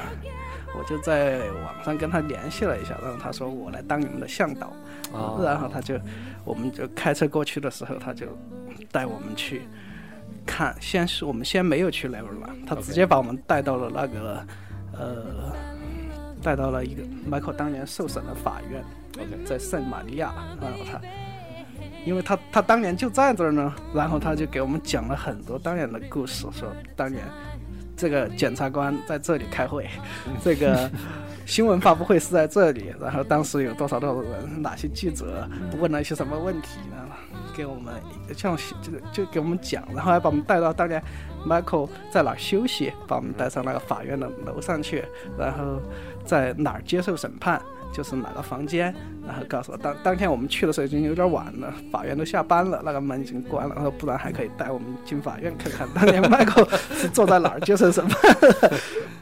我就在网上跟他联系了一下，然后他说我来当你们的向导，啊，然后他就我们就开车过去的时候，他就带我们去看，先是我们先没有去 Neverland，他直接把我们带到了那个呃带到了一个 Michael 当年受审的法院。OK 在圣玛利亚，然后他，因为他他当年就在这儿呢，然后他就给我们讲了很多当年的故事，说当年这个检察官在这里开会，这个新闻发布会是在这里，然后当时有多少多少人，哪些记者问了一些什么问题呢？给我们像就就给我们讲，然后还把我们带到当年 Michael 在哪儿休息，把我们带上那个法院的楼上去，然后在哪儿接受审判，就是哪个房间，然后告诉我当当天我们去的时候已经有点晚了，法院都下班了，那个门已经关了，然后不然还可以带我们进法院看看当年 Michael 是坐在哪儿接受审判，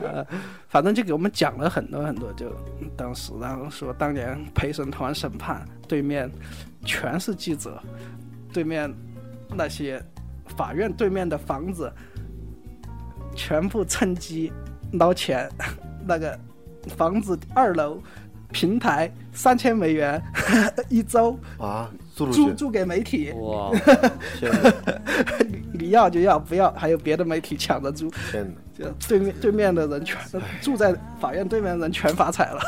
呃，反正就给我们讲了很多很多，就当时然后说当年陪审团审判对面全是记者，对面那些法院对面的房子全部趁机捞钱，那个房子二楼平台三千美元 一周啊，租租租给媒体，哇，天，你你要就要，不要还有别的媒体抢着租，天哪！就对面对面的人全住在法院对面的人全发财了，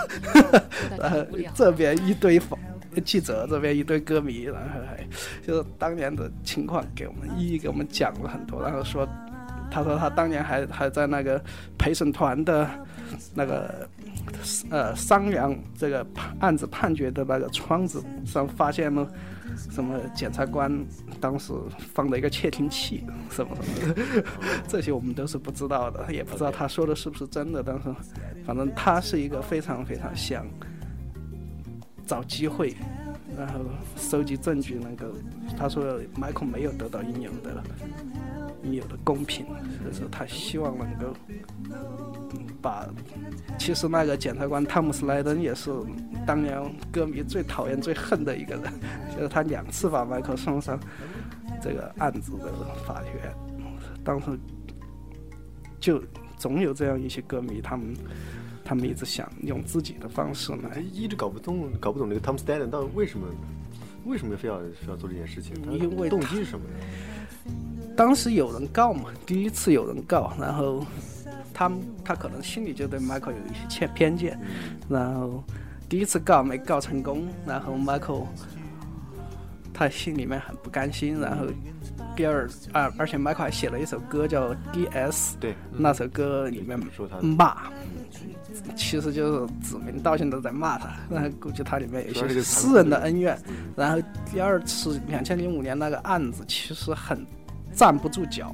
然后 这边一堆法记者，这边一堆歌迷，然后还就是当年的情况给我们一一给我们讲了很多，然后说，他说他当年还还在那个陪审团的那个呃商量这个案子判决的那个窗子上发现了什么检察官当时放的一个窃听器什么什么的，这些我们都是不知道的，也不知道他说的是不是真的，但是反正他是一个非常非常想找机会，然后收集证据，能够他说迈克没有得到应有的。应有的公平，所以说他希望能够嗯把。其实那个检察官汤姆斯莱登也是当年歌迷最讨厌、最恨的一个人，就是他两次把迈克送上这个案子的法院，当时就总有这样一些歌迷，他们他们一直想用自己的方式来哎，一直搞不懂，搞不懂这个 Tom Stanton 到底为什么，为什么非要非要做这件事情？他因为动机是什么呢？当时有人告嘛，第一次有人告，然后他们他可能心里就对 Michael 有一些偏偏见，然后第一次告没告成功，然后 Michael 他心里面很不甘心，然后第二而而且 Michael 还写了一首歌叫 D.S，对，那首歌里面骂，其实就是指名道姓的在骂他，然后估计他里面有一些私人的恩怨。然后第二次两千零五年那个案子其实很站不住脚，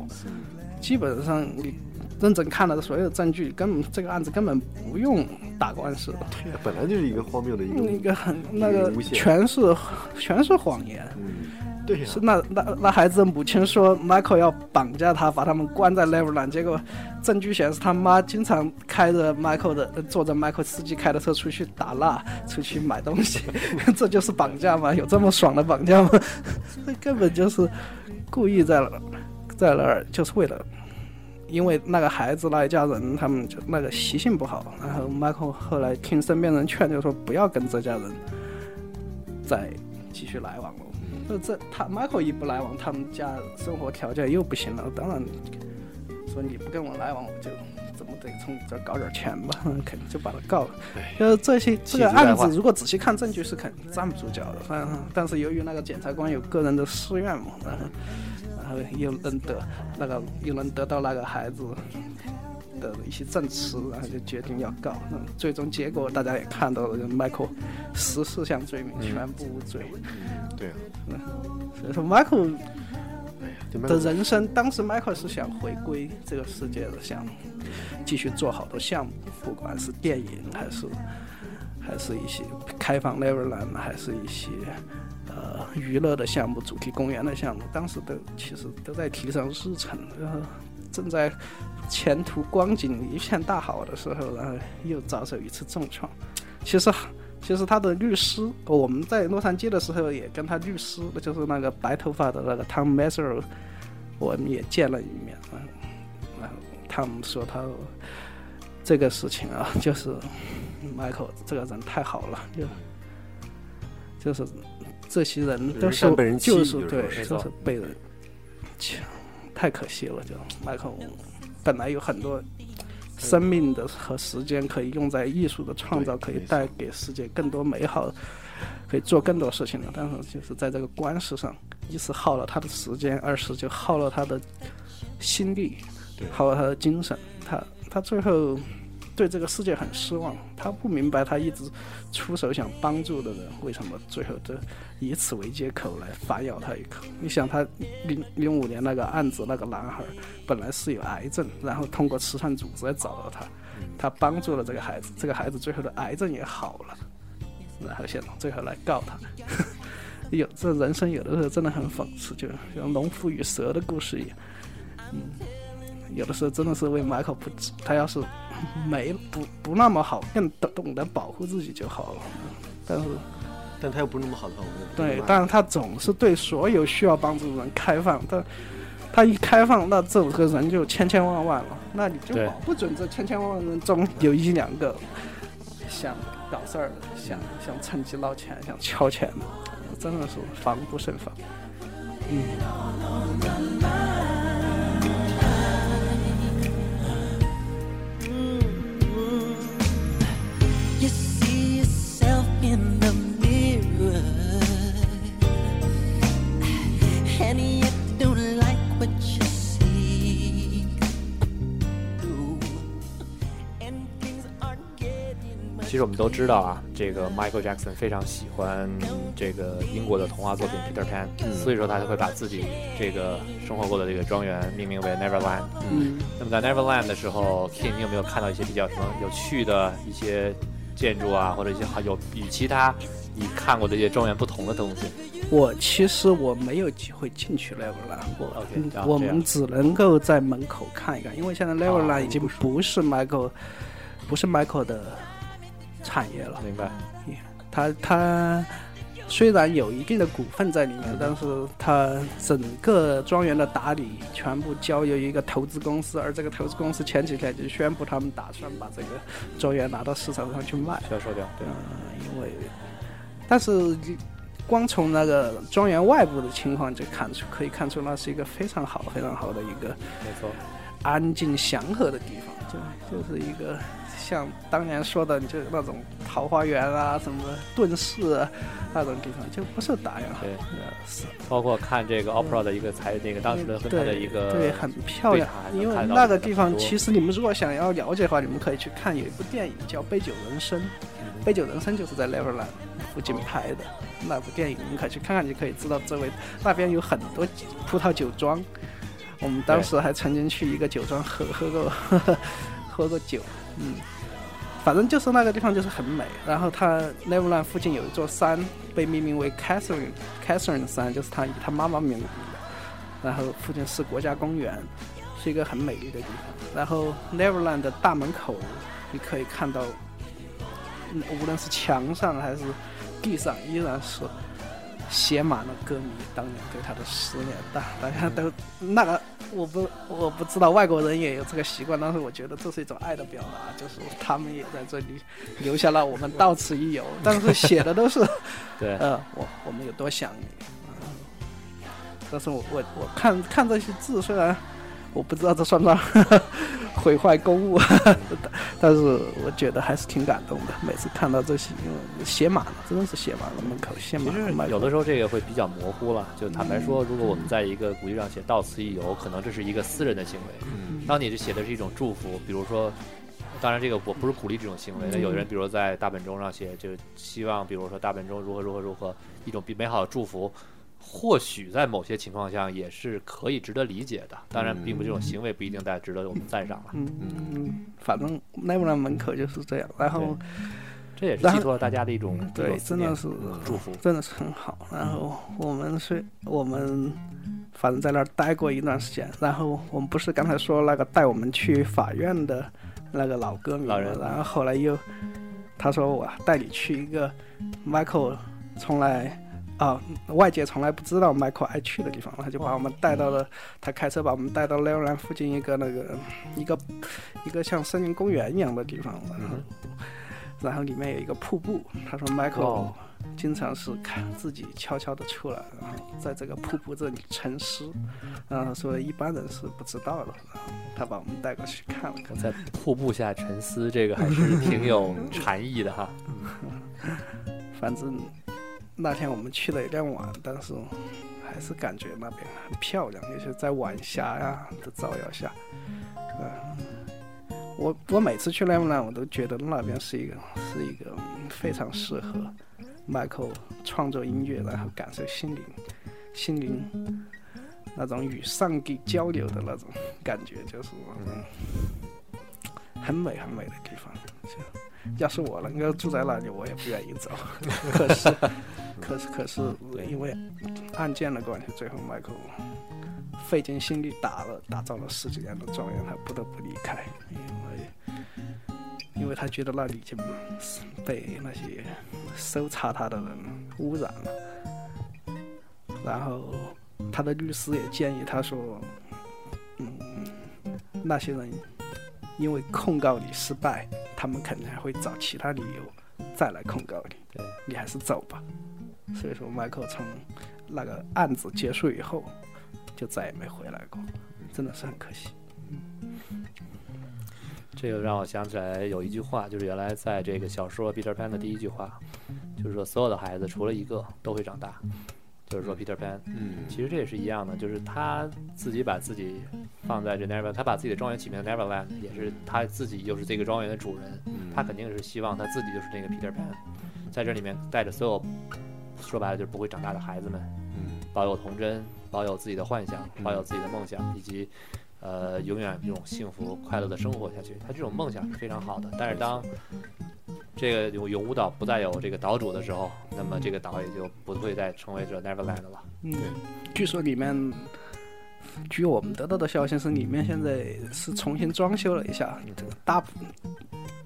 基本上你认真看了所有证据，根本这个案子根本不用打官司，对本来就是一个荒谬的一个，那个很那个全是全是谎言。嗯，对呀、是那那那孩子的母亲说，Michael 要绑架他，把他们关在 Neverland。结果证据显示，他妈经常开着 Michael 的，呃坐着 Michael 司机开的车出去打蜡，出去买东西，这就是绑架吗？有这么爽的绑架吗？这根本就是故意在那在那儿，就是为了。因为那个孩子那一家人，他们就那个习性不好，然后 Michael 后来听身边人劝，就说不要跟这家人再继续来往了。那这他 Michael 一不来往，他们家生活条件又不行了。当然，说你不跟我来往，我就怎么得从你这儿搞点钱吧，肯定就把他告了。就是这些这个案子，如果仔细看证据是肯定站不住脚的。但但是由于那个检察官有个人的私怨嘛，然后然后又能得那个又能得到那个孩子。的一些证词，然后就决定要告。嗯，最终结果大家也看到了，Michael 十四项罪名全部无罪。对啊，所以说，Michael 对的人生，当时 Michael 是想回归这个世界的，想继续做好多项目，不管是电影还是还是一些开放 Neverland，还是一些呃娱乐的项目、主题公园的项目，当时都其实都在提上日程，然后正在前途光景一片大好的时候，然后又遭受一次重创。其实。其实他的律师，我们在洛杉矶的时候也跟他律师，就是那个白头发的那个 Tom Messer，我们也见了一面。嗯，然后他们说他这个事情啊，就是 Michael 这个人太好了，就就是这些人都是被人欺就是对，就是被人欺，太可惜了。就 Michael 本来有很多生命的和时间可以用在艺术的创造，可以带给世界更多美好，可以做更多事情的。但是就是在这个官司上，一是耗了他的时间，二是就耗了他的心力，耗了他的精神。他他最后对这个世界很失望，他不明白他一直出手想帮助的人，为什么最后都以此为借口来反咬他一口。你想他零零五年那个案子，那个男孩本来是有癌症，然后通过慈善组织来找到他，他帮助了这个孩子，这个孩子最后的癌症也好了。然后现场最后来告他。有这人生有的时候真的很讽刺，就像农夫与蛇的故事一样。嗯，有的时候真的是为迈克不值，他要是 没不不那么好，更懂懂得保护自己就好了。但是，但他又不是那么好的话，我们对但是他总是对所有需要帮助的人开放，但他一开放，那这五个人就千千万万了，那你就保不准这千千万万人中有一两个想搞事儿的，想想趁机捞钱，想敲钱的，真的是防不胜防。Mm. 其实我们都知道啊，这个 Michael Jackson 非常喜欢这个英国的童话作品 Peter Pan，、所以说他就会把自己这个生活过的这个庄园命名为 Neverland。嗯，那么在 Neverland 的时候，King 你有没有看到一些比较什么有趣的一些建筑啊，或者一些好有与其他你看过的一些庄园不同的东西？我其实我没有机会进去 Neverland 我 OK，我们只能够在门口看一看，因为现在 Neverland 已经不是 Michael，不是 Michael 的产业了。明白？他他虽然有一定的股份在里面，但是他整个庄园的打理全部交由一个投资公司，而这个投资公司前几天就宣布他们打算把这个庄园拿到市场上去卖。销售掉，对，因为，但是光从那个庄园外部的情况就看出，可以看出那是一个非常好、非常好的一个没错。安静祥和的地方，就就是一个像当年说的，就是那种桃花源啊，什么遁世啊那种地方，就不是打烊。对。呃是包括看这个 opera 的一个才那个当时的和他的一个对，很漂亮。因为那个地方，其实你们如果想要了解的话，你们可以去看有一部电影叫《杯酒人生》，《杯酒人生》就是在 Neverland 附近拍的。那部电影，你们可以去看看，就可以知道周围那边有很多葡萄酒庄。我们当时还曾经去一个酒庄喝喝过 喝过酒，嗯，反正就是那个地方就是很美。然后它 Neverland 附近有一座山被命名为 Catherine Catherine 山，就是他以他妈妈命名的。然后附近是国家公园，是一个很美丽的地方。然后 Neverland 的大门口，你可以看到，无论是墙上还是地上，依然是写满了歌迷当年对他的思念。大大家都 那个，我不我不知道外国人也有这个习惯，但是我觉得这是一种爱的表达，就是他们也在这里留下了我们到此一游。但是写的都是，对，呃，我我们有多想你。嗯但是我我我看看这些字，虽然我不知道这算不算 毁坏公物，但是我觉得还是挺感动的。每次看到这些，写满了，真的是写满了门口，写满了有的时候这个会比较模糊了。就坦白说，如果我们在一个古迹上写“到此一游”，可能这是一个私人的行为。嗯当你这写的是一种祝福，比如说，当然这个我不是鼓励这种行为。那有的人，比如说在大本钟上写，就希望比如说大本钟如何如何如何，一种比美好的祝福。或许在某些情况下也是可以值得理解的，当然，并不这种行为不一定大家值得我们赞赏了。嗯嗯，反正 Neverland 门口就是这样。然后这也是寄托了大家的一种对，真的是祝福。真的是很好。然后我们是，我们反正在那儿待过一段时间。然后我们不是刚才说那个带我们去法院的那个老歌迷嘛老人然后后来又他说我带你去一个 Michael 从来。啊、外界从来不知道 Michael 爱去的地方，他就把我们带到了，他开车把我们带到 e l a n 附近一个那个一个一个像森林公园一样的地方，然后、然后里面有一个瀑布，他说 Michael 哦。经常是看自己悄悄的出来，然后在这个瀑布这里沉思，然后说一般人是不知道的，然后他把我们带过去看了看，在瀑布下沉思，这个还是挺有 禅意的哈。反正那天我们去的有点晚，但是还是感觉那边很漂亮，尤其在晚霞呀的照耀下，嗯，我我每次去莱姆兰，我都觉得那边是一个是一个非常适合 Michael 创作音乐，然后感受心灵心灵那种与上帝交流的那种感觉，就是那种很美很美的地方。要是我能够住在那里，我也不愿意走。可是，可是，可是，因为案件的关系，最后麦克费尽心力打了打造了十几年的庄园，他不得不离开，因为因为他觉得那里已经被那些搜查他的人污染了。然后他的律师也建议他说，嗯，那些人因为控告你失败，他们肯定还会找其他理由再来控告你。你还是走吧。所以说，迈克从那个案子结束以后，就再也没回来过，真的是很可惜。这个让我想起来有一句话，就是原来在这个小说《Peter Pan》的第一句话，就是说所有的孩子除了一个都会长大，就是说 Peter Pan。嗯其实这也是一样的，就是他自己把自己放在这 Never，他把自己的庄园起名 Neverland，也是他自己又是这个庄园的主人，他肯定是希望他自己就是那个 Peter Pan，在这里面带着所有说白了就是不会长大的孩子们，嗯。保有童真，保有自己的幻想，保有自己的梦想，以及呃永远这种幸福快乐的生活下去。他这种梦想是非常好的，但是当这个永永无岛不再有这个岛主的时候，那么这个岛也就不会再成为这 Neverland 了。嗯，据说里面，据我们得到的消息是，里面现在是重新装修了一下，这个大部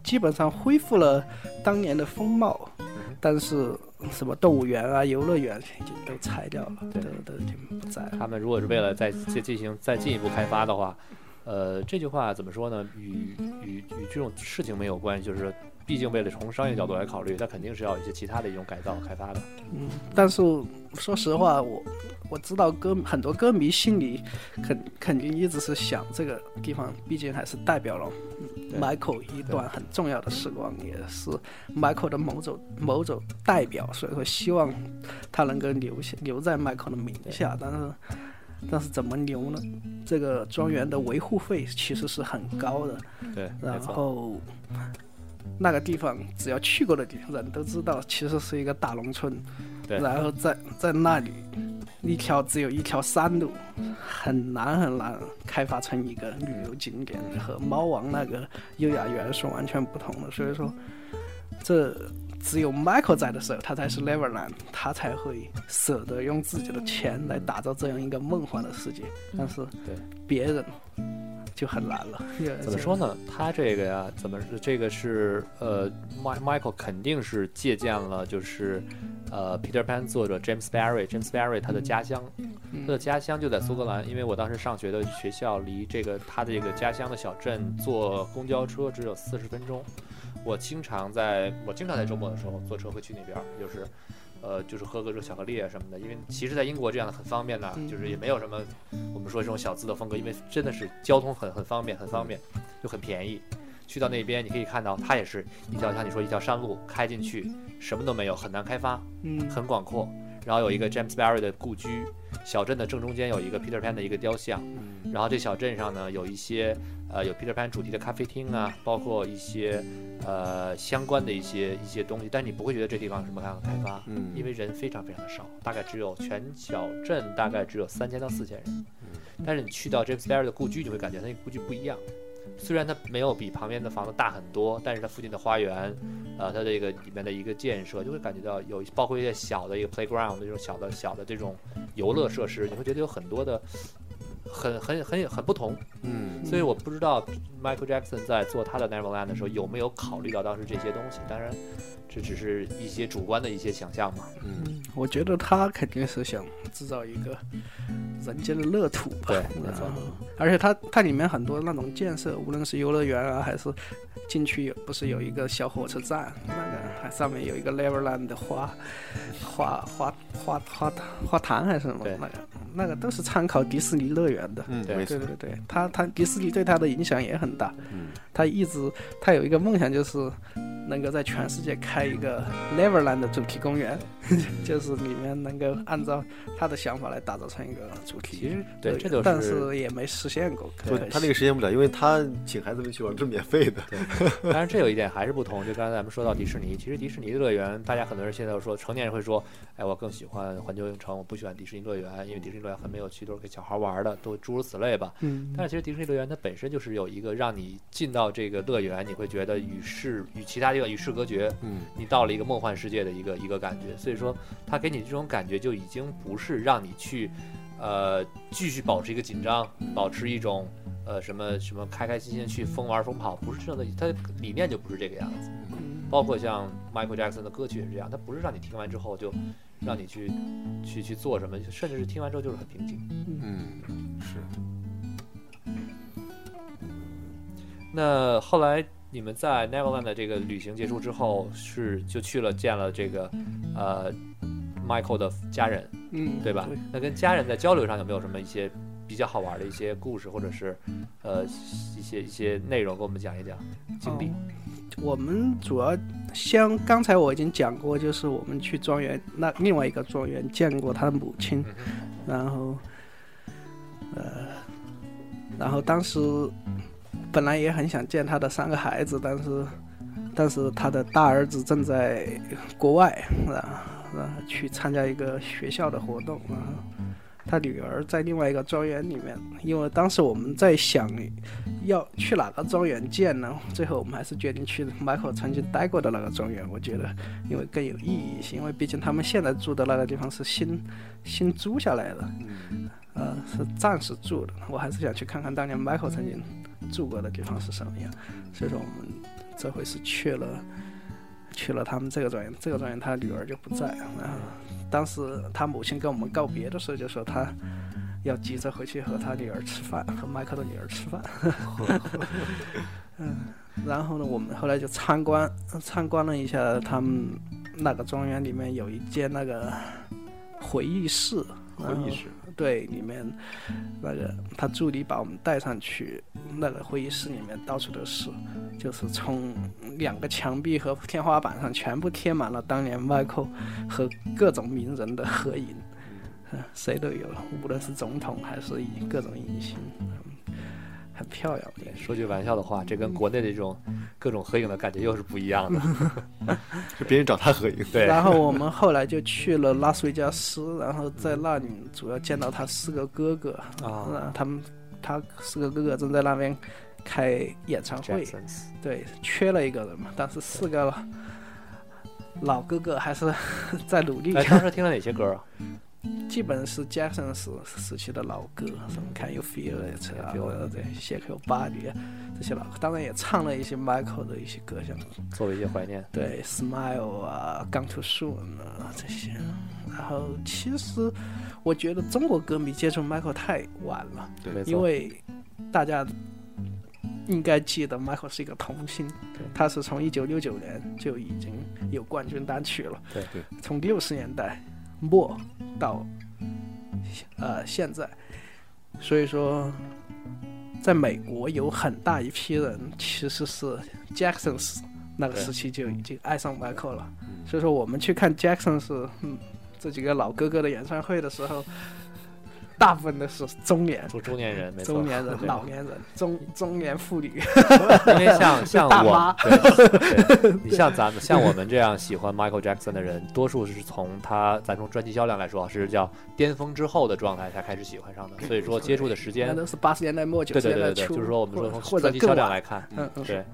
基本上恢复了当年的风貌，但是什么动物园啊、游乐园已经都拆掉了，都都已经不在了。他们如果是为了再再进行再进一步开发的话，呃，这句话怎么说呢？与与与这种事情没有关系，就是毕竟为了从商业角度来考虑，它肯定是要有一些其他的一种改造开发的。嗯，但是说实话，我我知道歌很多歌迷心里肯肯定一直是想这个地方，毕竟还是代表了对 Michael 一段很重要的时光，也是 Michael 的某种某种代表，所以说希望他能够留下留在 Michael 的名下，但是。但是怎么留呢？这个庄园的维护费其实是很高的，对，没然。后那个地方只要去过的地人都知道，其实是一个大农村。对然后在在那里，一条只有一条山路，很难很难开发成一个旅游景点，和猫王那个优雅园是完全不同的。所以说，这只有 Michael 在的时候，他才是 Neverland，他才会舍得用自己的钱来打造这样一个梦幻的世界。但是对别人就很难了。怎么说呢？他这个呀，怎么这个是呃，Mi Michael 肯定是借鉴了，就是呃，Peter Pan 作者 James Barry，James Barry 他的家乡，他的家乡就在苏格兰。因为我当时上学的学校离这个他的这个家乡的小镇坐公交车只有四十分钟。我经常在我经常在周末的时候坐车会去那边儿，就是。呃，就是喝个热巧克力啊什么的，因为其实，在英国这样的很方便的，就是也没有什么我们说这种小资的风格，因为真的是交通很很方便，很方便，就很便宜。去到那边，你可以看到，它也是一条像你说一条山路开进去，什么都没有，很难开发，嗯很广阔。然后有一个 James Barry 的故居，小镇的正中间有一个 Peter Pan 的一个雕像。然后这小镇上呢，有一些呃有 Peter Pan 主题的咖啡厅啊，包括一些呃相关的一些一些东西，但你不会觉得这地方有什么样的开发，嗯因为人非常非常的少，大概只有全小镇大概只有三千到四千人。但是你去到 James Barry 的故居，你会感觉它那个故居不一样。虽然它没有比旁边的房子大很多，但是它附近的花园，呃，它这个里面的一个建设，就会感觉到有包括一些小的一个 playground 这种小的小的这种游乐设施，你会觉得有很多的很很很很不同。嗯所以我不知道 Michael Jackson 在做他的 Neverland 的时候有没有考虑到当时这些东西。当然，这只是一些主观的一些想象嘛。嗯我觉得他肯定是想制造一个人间的乐土吧。对没错而且它它里面很多那种建设，无论是游乐园啊，还是进去有不是有一个小火车站，那个还上面有一个 Neverland 的花花花花花花坛还是什么对那个那个都是参考迪士尼乐园的。嗯，对对，对对，他他迪士尼对他的影响也很大。嗯他一直他有一个梦想，就是能够在全世界开一个 Neverland 的主题公园。就是里面能够按照他的想法来打造成一个主题。其实对，这就但是也没实现过。可不，他那个实现不了，因为他请孩子们去玩，这是免费的。但是，这有一点还是不同。就刚才咱们说到迪士尼，其实迪士尼乐园，大家很多人现在都说，成年人会说，哎，我更喜欢环球影城，我不喜欢迪士尼乐园，因为迪士尼乐园很没有趣，都是给小孩玩的，都诸如此类吧。嗯，但是其实迪士尼乐园它本身就是有一个让你进到这个乐园，你会觉得与世与其他地方与世隔绝，嗯，你到了一个梦幻世界的一个一个感觉。所以说，他给你这种感觉就已经不是让你去，呃，继续保持一个紧张，保持一种呃什么什么开开心心去疯玩疯跑，不是这样的，他的理念就不是这个样子。包括像 Michael Jackson 的歌曲也是这样，他不是让你听完之后就让你去去去做什么，甚至是听完之后就是很平静。嗯，是。那后来你们在 Neverland 的这个旅行结束之后，是就去了见了这个呃 Michael 的家人，嗯，对吧？那跟家人在交流上有没有什么一些比较好玩的一些故事，或者是呃一些一些内容，跟我们讲一讲经历？我们主要像刚才我已经讲过，就是我们去庄园那另外一个庄园见过他的母亲，然后呃，然后当时本来也很想见他的三个孩子，但是但是他的大儿子正在国外，啊，然后去参加一个学校的活动，然后他女儿在另外一个庄园里面，因为当时我们在想要去哪个庄园见呢？最后我们还是决定去 Michael 曾经待过的那个庄园，我觉得因为更有意义一些，因为毕竟他们现在住的那个地方是新新租下来的，呃，是暂时住的。我还是想去看看当年 Michael 曾经住过的地方是什么样，所以说我们这回是去了去了他们这个庄园，这个庄园他女儿就不在，然后当时他母亲跟我们告别的时候就说他。要急着回去和他女儿吃饭，和迈克的女儿吃饭。嗯，然后呢，我们后来就参观参观了一下他们那个庄园里面有一间那个回忆室，回忆室对，里面那个他助理把我们带上去，那个会议室里面到处都是，就是从两个墙壁和天花板上全部贴满了当年迈克和各种名人的合影。谁都有，无论是总统还是以各种影星，很漂亮。对说句玩笑的话，这跟国内的这种各种合影的感觉又是不一样的。是别人找他合影，对。然后我们后来就去了拉斯维加斯，然后在那里主要见到他四个哥哥啊，他们他四个哥哥正在那边开演唱会，对，缺了一个人嘛，但是四个老哥哥还是 在努力。哎，当时听了哪些歌啊？基本是 Jackson 时时期的老歌，什么 Can You Feel It 啊，对，Shake Your Body 这些老歌，当然也唱了一些 Michael 的一些歌，像作为一些怀念，对，Smile 啊，Gone Too Soon 啊这些。然后其实我觉得中国歌迷接触 Michael 太晚了，对，因为大家应该记得 Michael 是一个童星，他是从一九六九年就已经有冠军单曲了，对对，从六十年代。末到呃现在，所以说，在美国有很大一批人其实是 Jacksons 那个时期就已经爱上 Michael 了，所以说我们去看 Jacksons 嗯这几个老哥哥的演唱会的时候。大部分都是中年，中中年人，没错，中年人、老年人、中中年妇女。因为像 像我，对，你像咱们像我们这样喜欢 Michael Jackson 的人，多数是从他咱从专辑销量来说，是叫巅峰之后的状态才开始喜欢上的。所以说接触的时间都是八十年代末九十年代初，就是说我们说从专辑销量来看，嗯，对，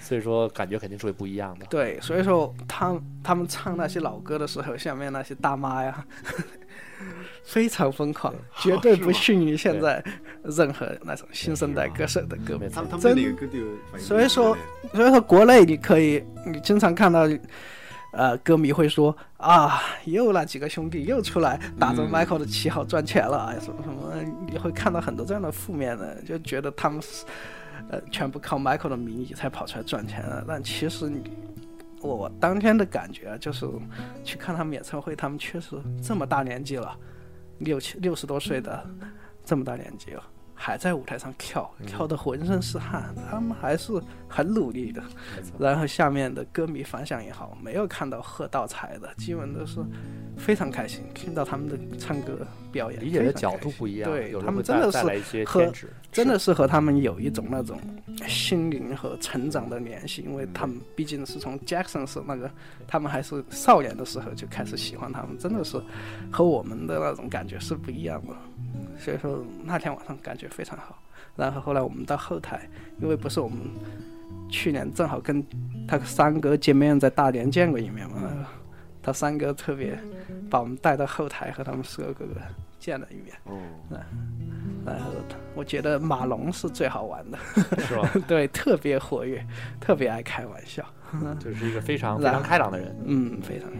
所以说感觉肯定是会不一样的。对，所以说他他们唱那些老歌的时候，下面那些大妈呀。非常疯狂，绝对不逊于现在任何那种新生代歌手的歌。他们他们那个歌所以说，所以说国内你可以，你经常看到，呃，歌迷会说啊，又那几个兄弟又出来打着 Michael 的旗号赚钱了，什么什么，你会看到很多这样的负面的，就觉得他们是呃全部靠 Michael 的名义才跑出来赚钱的。但其实你，我当天的感觉就是去看他们演唱会，他们确实这么大年纪了。六七六十多岁的这么大年纪了，还在舞台上跳，嗯跳得浑身是汗，他们还是很努力的。然后下面的歌迷反响也好，没有看到喝倒彩的，基本都是非常开心，听到他们的唱歌表演，理解的角度不一样，对他们真的是和真的是和他们有一种那种心灵和成长的联系，因为他们毕竟是从 Jackson 是那个，他们还是少年的时候就开始喜欢他们，真的是和我们的那种感觉是不一样的。所以说那天晚上感觉非常好。然后后来我们到后台，因为不是我们去年正好跟他三哥见面，在大连见过一面嘛，然后他三哥特别把我们带到后台和他们四个哥哥见了一面。哦，然后我觉得马龙是最好玩的，是吧？对，特别活跃，特别爱开玩笑，就是一个非常非常开朗的人，嗯，非常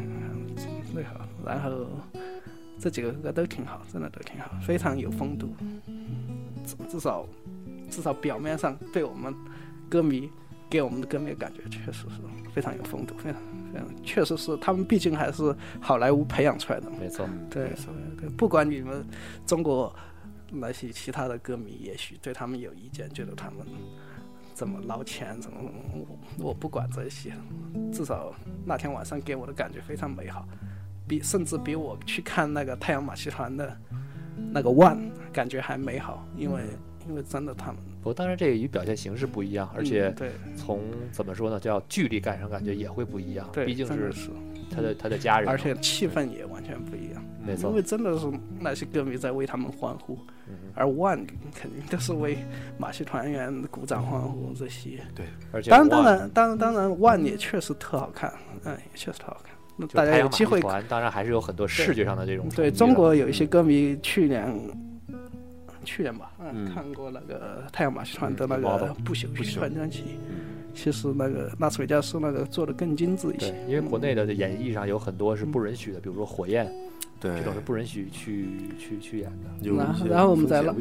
最好。然后这几个哥哥都挺好，真的都挺好，非常有风度。至至少至少表面上对我们歌迷给我们的歌迷的感觉确实是非常有风度，非常非常，确实是他们毕竟还是好莱坞培养出来的。没错，对对对，不管你们中国那些其他的歌迷，也许对他们有意见，觉得他们怎么捞钱，怎么我我不管这些，至少那天晚上给我的感觉非常美好，比甚至比我去看那个太阳马戏团的那个 One 感觉还美好，因为因为真的他们，不过当然这个与表现形式不一样，而且嗯对从怎么说呢，叫距离感上感觉也会不一样，对，毕竟是他的他的家人，而且气氛也完全不一样。没错因为，真的是那些歌迷在为他们欢呼，嗯而 One 肯定都是为马戏团员鼓掌欢呼这些。对而且当然，当然，当然，当然，One 也确实特好看，嗯，也确实特好看。大家有机会，团当然还是有很多视觉上的这种对中国有一些歌迷去年，去年吧，嗯，嗯看过那个太阳马戏团的那嗯个不朽不朽传专辑。其实那个拉斯维加斯那个做的更精致一些，，因为国内的演绎上有很多是不允许的，比如说火焰对这种是不允许去去去演的。有然后然后我们在拉，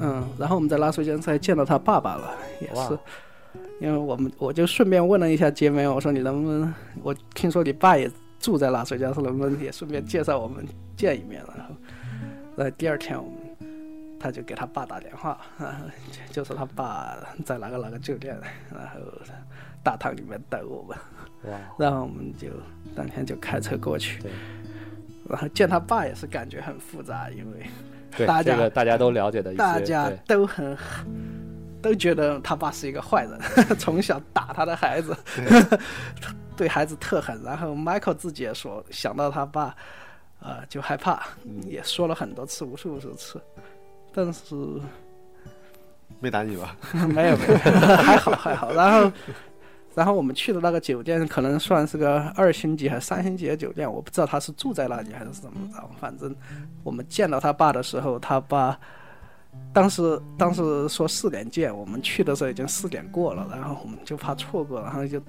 嗯，然后我们在拉斯维加斯还见到他爸爸了，也是，因为我们我就顺便问了一下杰梅，我说你能不能，我听说你爸也住在拉斯维加斯，能不能也顺便介绍我们见一面？然后，在第二天我们他就给他爸打电话，然后就说他爸在哪个哪个酒店，然后大堂里面等我们，哇，然后我们就当天就开车过去对，然后见他爸也是感觉很复杂，因为。大家这个大家都了解的一些，大家对都很都觉得他爸是一个坏人，从小打他的孩子，对孩子特狠。然后 Michael 自己也说，想到他爸，呃，就害怕，也说了很多次，无数无数次。但是没打你吧？没 有没有，还好还好。然后，然后我们去的那个酒店可能算是个二星级还是三星级的酒店，我不知道他是住在那里还是怎么着。反正我们见到他爸的时候，他爸当时当时说四点见，我们去的时候已经四点过了，然后我们就怕错过，然后就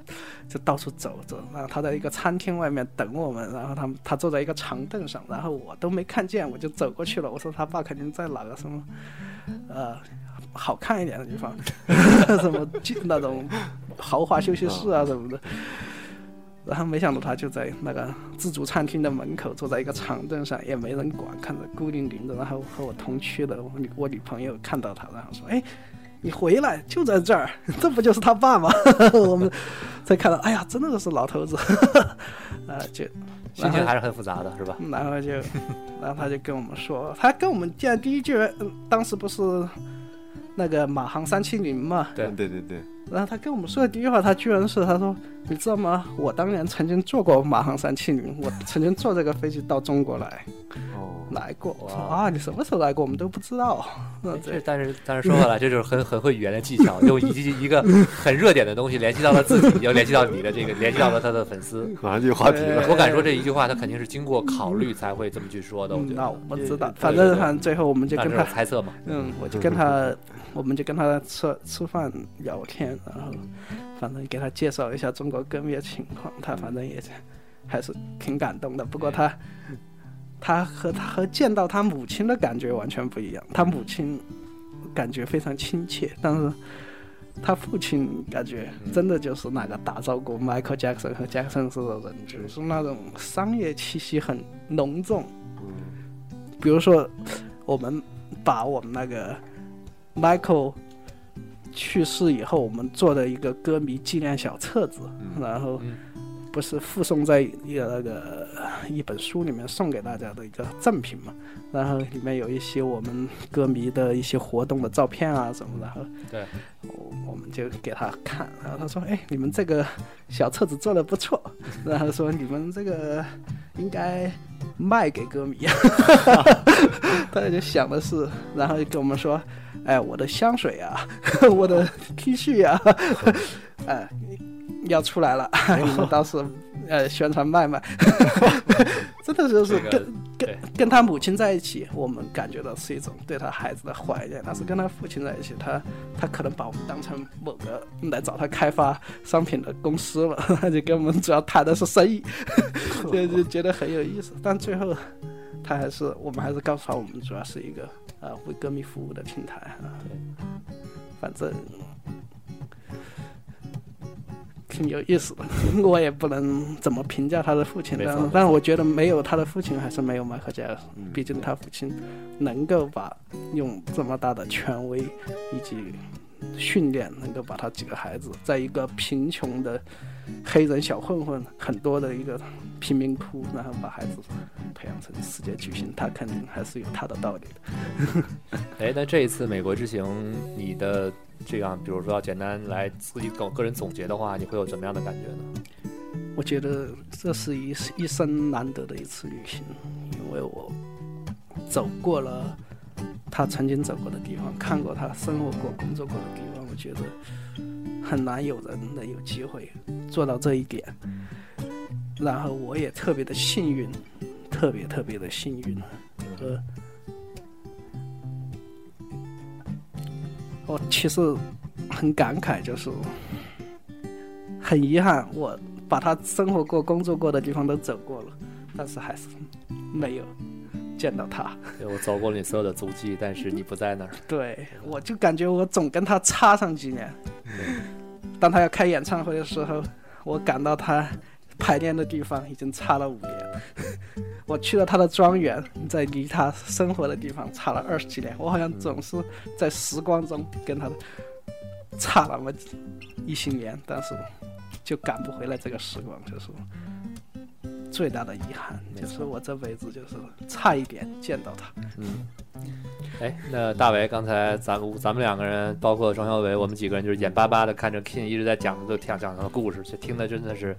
就到处走走。然后他在一个餐厅外面等我们，然后他他坐在一个长凳上，然后我都没看见，我就走过去了。我说他爸肯定在哪个什么呃好看一点的地方，什么就那种豪华休息室啊什么的。然后没想到他就在那个自助餐厅的门口，坐在一个长凳上，也没人管，看着孤零零的。然后和我同区的我女我女朋友看到他，然后说：“哎，你回来就在这儿，这不就是他爸吗？” 我们才看到，哎呀，真的是老头子，啊，就心情还是很复杂的，是吧？然后就，然后他就跟我们说，他跟我们见第一句，嗯当时不是那个马航三七零嘛，对嗯对对对，然后他跟我们说的第一句话，他居然是他说，你知道吗？我当年曾经坐过马航三七零，我曾经坐这个飞机到中国来哦，来过。我说啊，你什么时候来过？我们都不知道。嗯，对。这但是但是说回来，这就是很很会语言的技巧，用一一个很热点的东西联系到了自己，又联系到你的这个，联系到了他的粉丝。马上就有话题了。我敢说这一句话，他肯定是经过考虑才会这么去说的。我觉嗯，得那我不知道，反正反正最后我们就跟他是猜测嘛。嗯，我就跟他，我们就跟他吃吃饭聊天，然后反正给他介绍一下中国革命的情况，他反正也是还是挺感动的。不过他他和他和见到他母亲的感觉完全不一样，他母亲感觉非常亲切，但是。他父亲感觉真的就是那个打造过 Michael Jackson 和 Jackson 式的人，就是那种商业气息很浓重，比如说，我们把我们那个 Michael 去世以后，我们做的一个歌迷纪念小册子，然后嗯不是附送在一个那个一本书里面送给大家的一个赠品嘛，然后里面有一些我们歌迷的一些活动的照片啊什么的，然后对，我我们就给他看，然后他说：“哎，你们这个小册子做的不错。”然后说：“你们这个应该卖给歌迷。”大家就想的是，然后就跟我们说：“哎，我的香水啊，我的 T 恤啊，哎，要出来了，你们当时呃宣传卖卖。”真的就是这个跟跟跟他母亲在一起，我们感觉到是一种对他孩子的怀念。但是跟他父亲在一起，他他可能把我们当成某个来找他开发商品的公司了，他就跟我们主要谈的是生意，就就觉得很有意思。但最后他还是我们还是告诉他，我们主要是一个啊为歌迷服务的平台啊。反正挺有意思的，我也不能怎么评价他的父亲，但没错但我觉得没有他的父亲还是没有迈克杰尔逊，毕竟他父亲能够把用这么大的权威以及训练，能够把他几个孩子在一个贫穷的黑人小混混很多的一个贫民窟，然后把孩子培养成世界巨星，他肯定还是有他的道理的。哎，那这一次美国之行，你的这样，比如说要简单来自己个个人总结的话，你会有怎么样的感觉呢？我觉得这是一一生难得的一次旅行，因为我走过了他曾经走过的地方，看过他生活过、工作过的地方，我觉得很难有人能有机会做到这一点。然后我也特别的幸运，特别特别的幸运，呃，我其实很感慨，就是很遗憾，我把他生活过、工作过的地方都走过了，但是还是没有见到他。对我走过了你所有的足迹，但是你不在那儿。对，我就感觉我总跟他差上几年。当他要开演唱会的时候，我赶到他排练的地方已经差了五年。我去了他的庄园，在离他生活的地方差了二十几年。我好像总是在时光中跟他差那么一些年，但是就赶不回来这个时光，就是最大的遗憾，就是我这辈子就是差一点见到他。嗯，哎，那大为刚才咱们咱们两个人，包括庄小伟，我们几个人就是眼巴巴的看着 King 一直在讲都讲讲他的故事，就听的真的是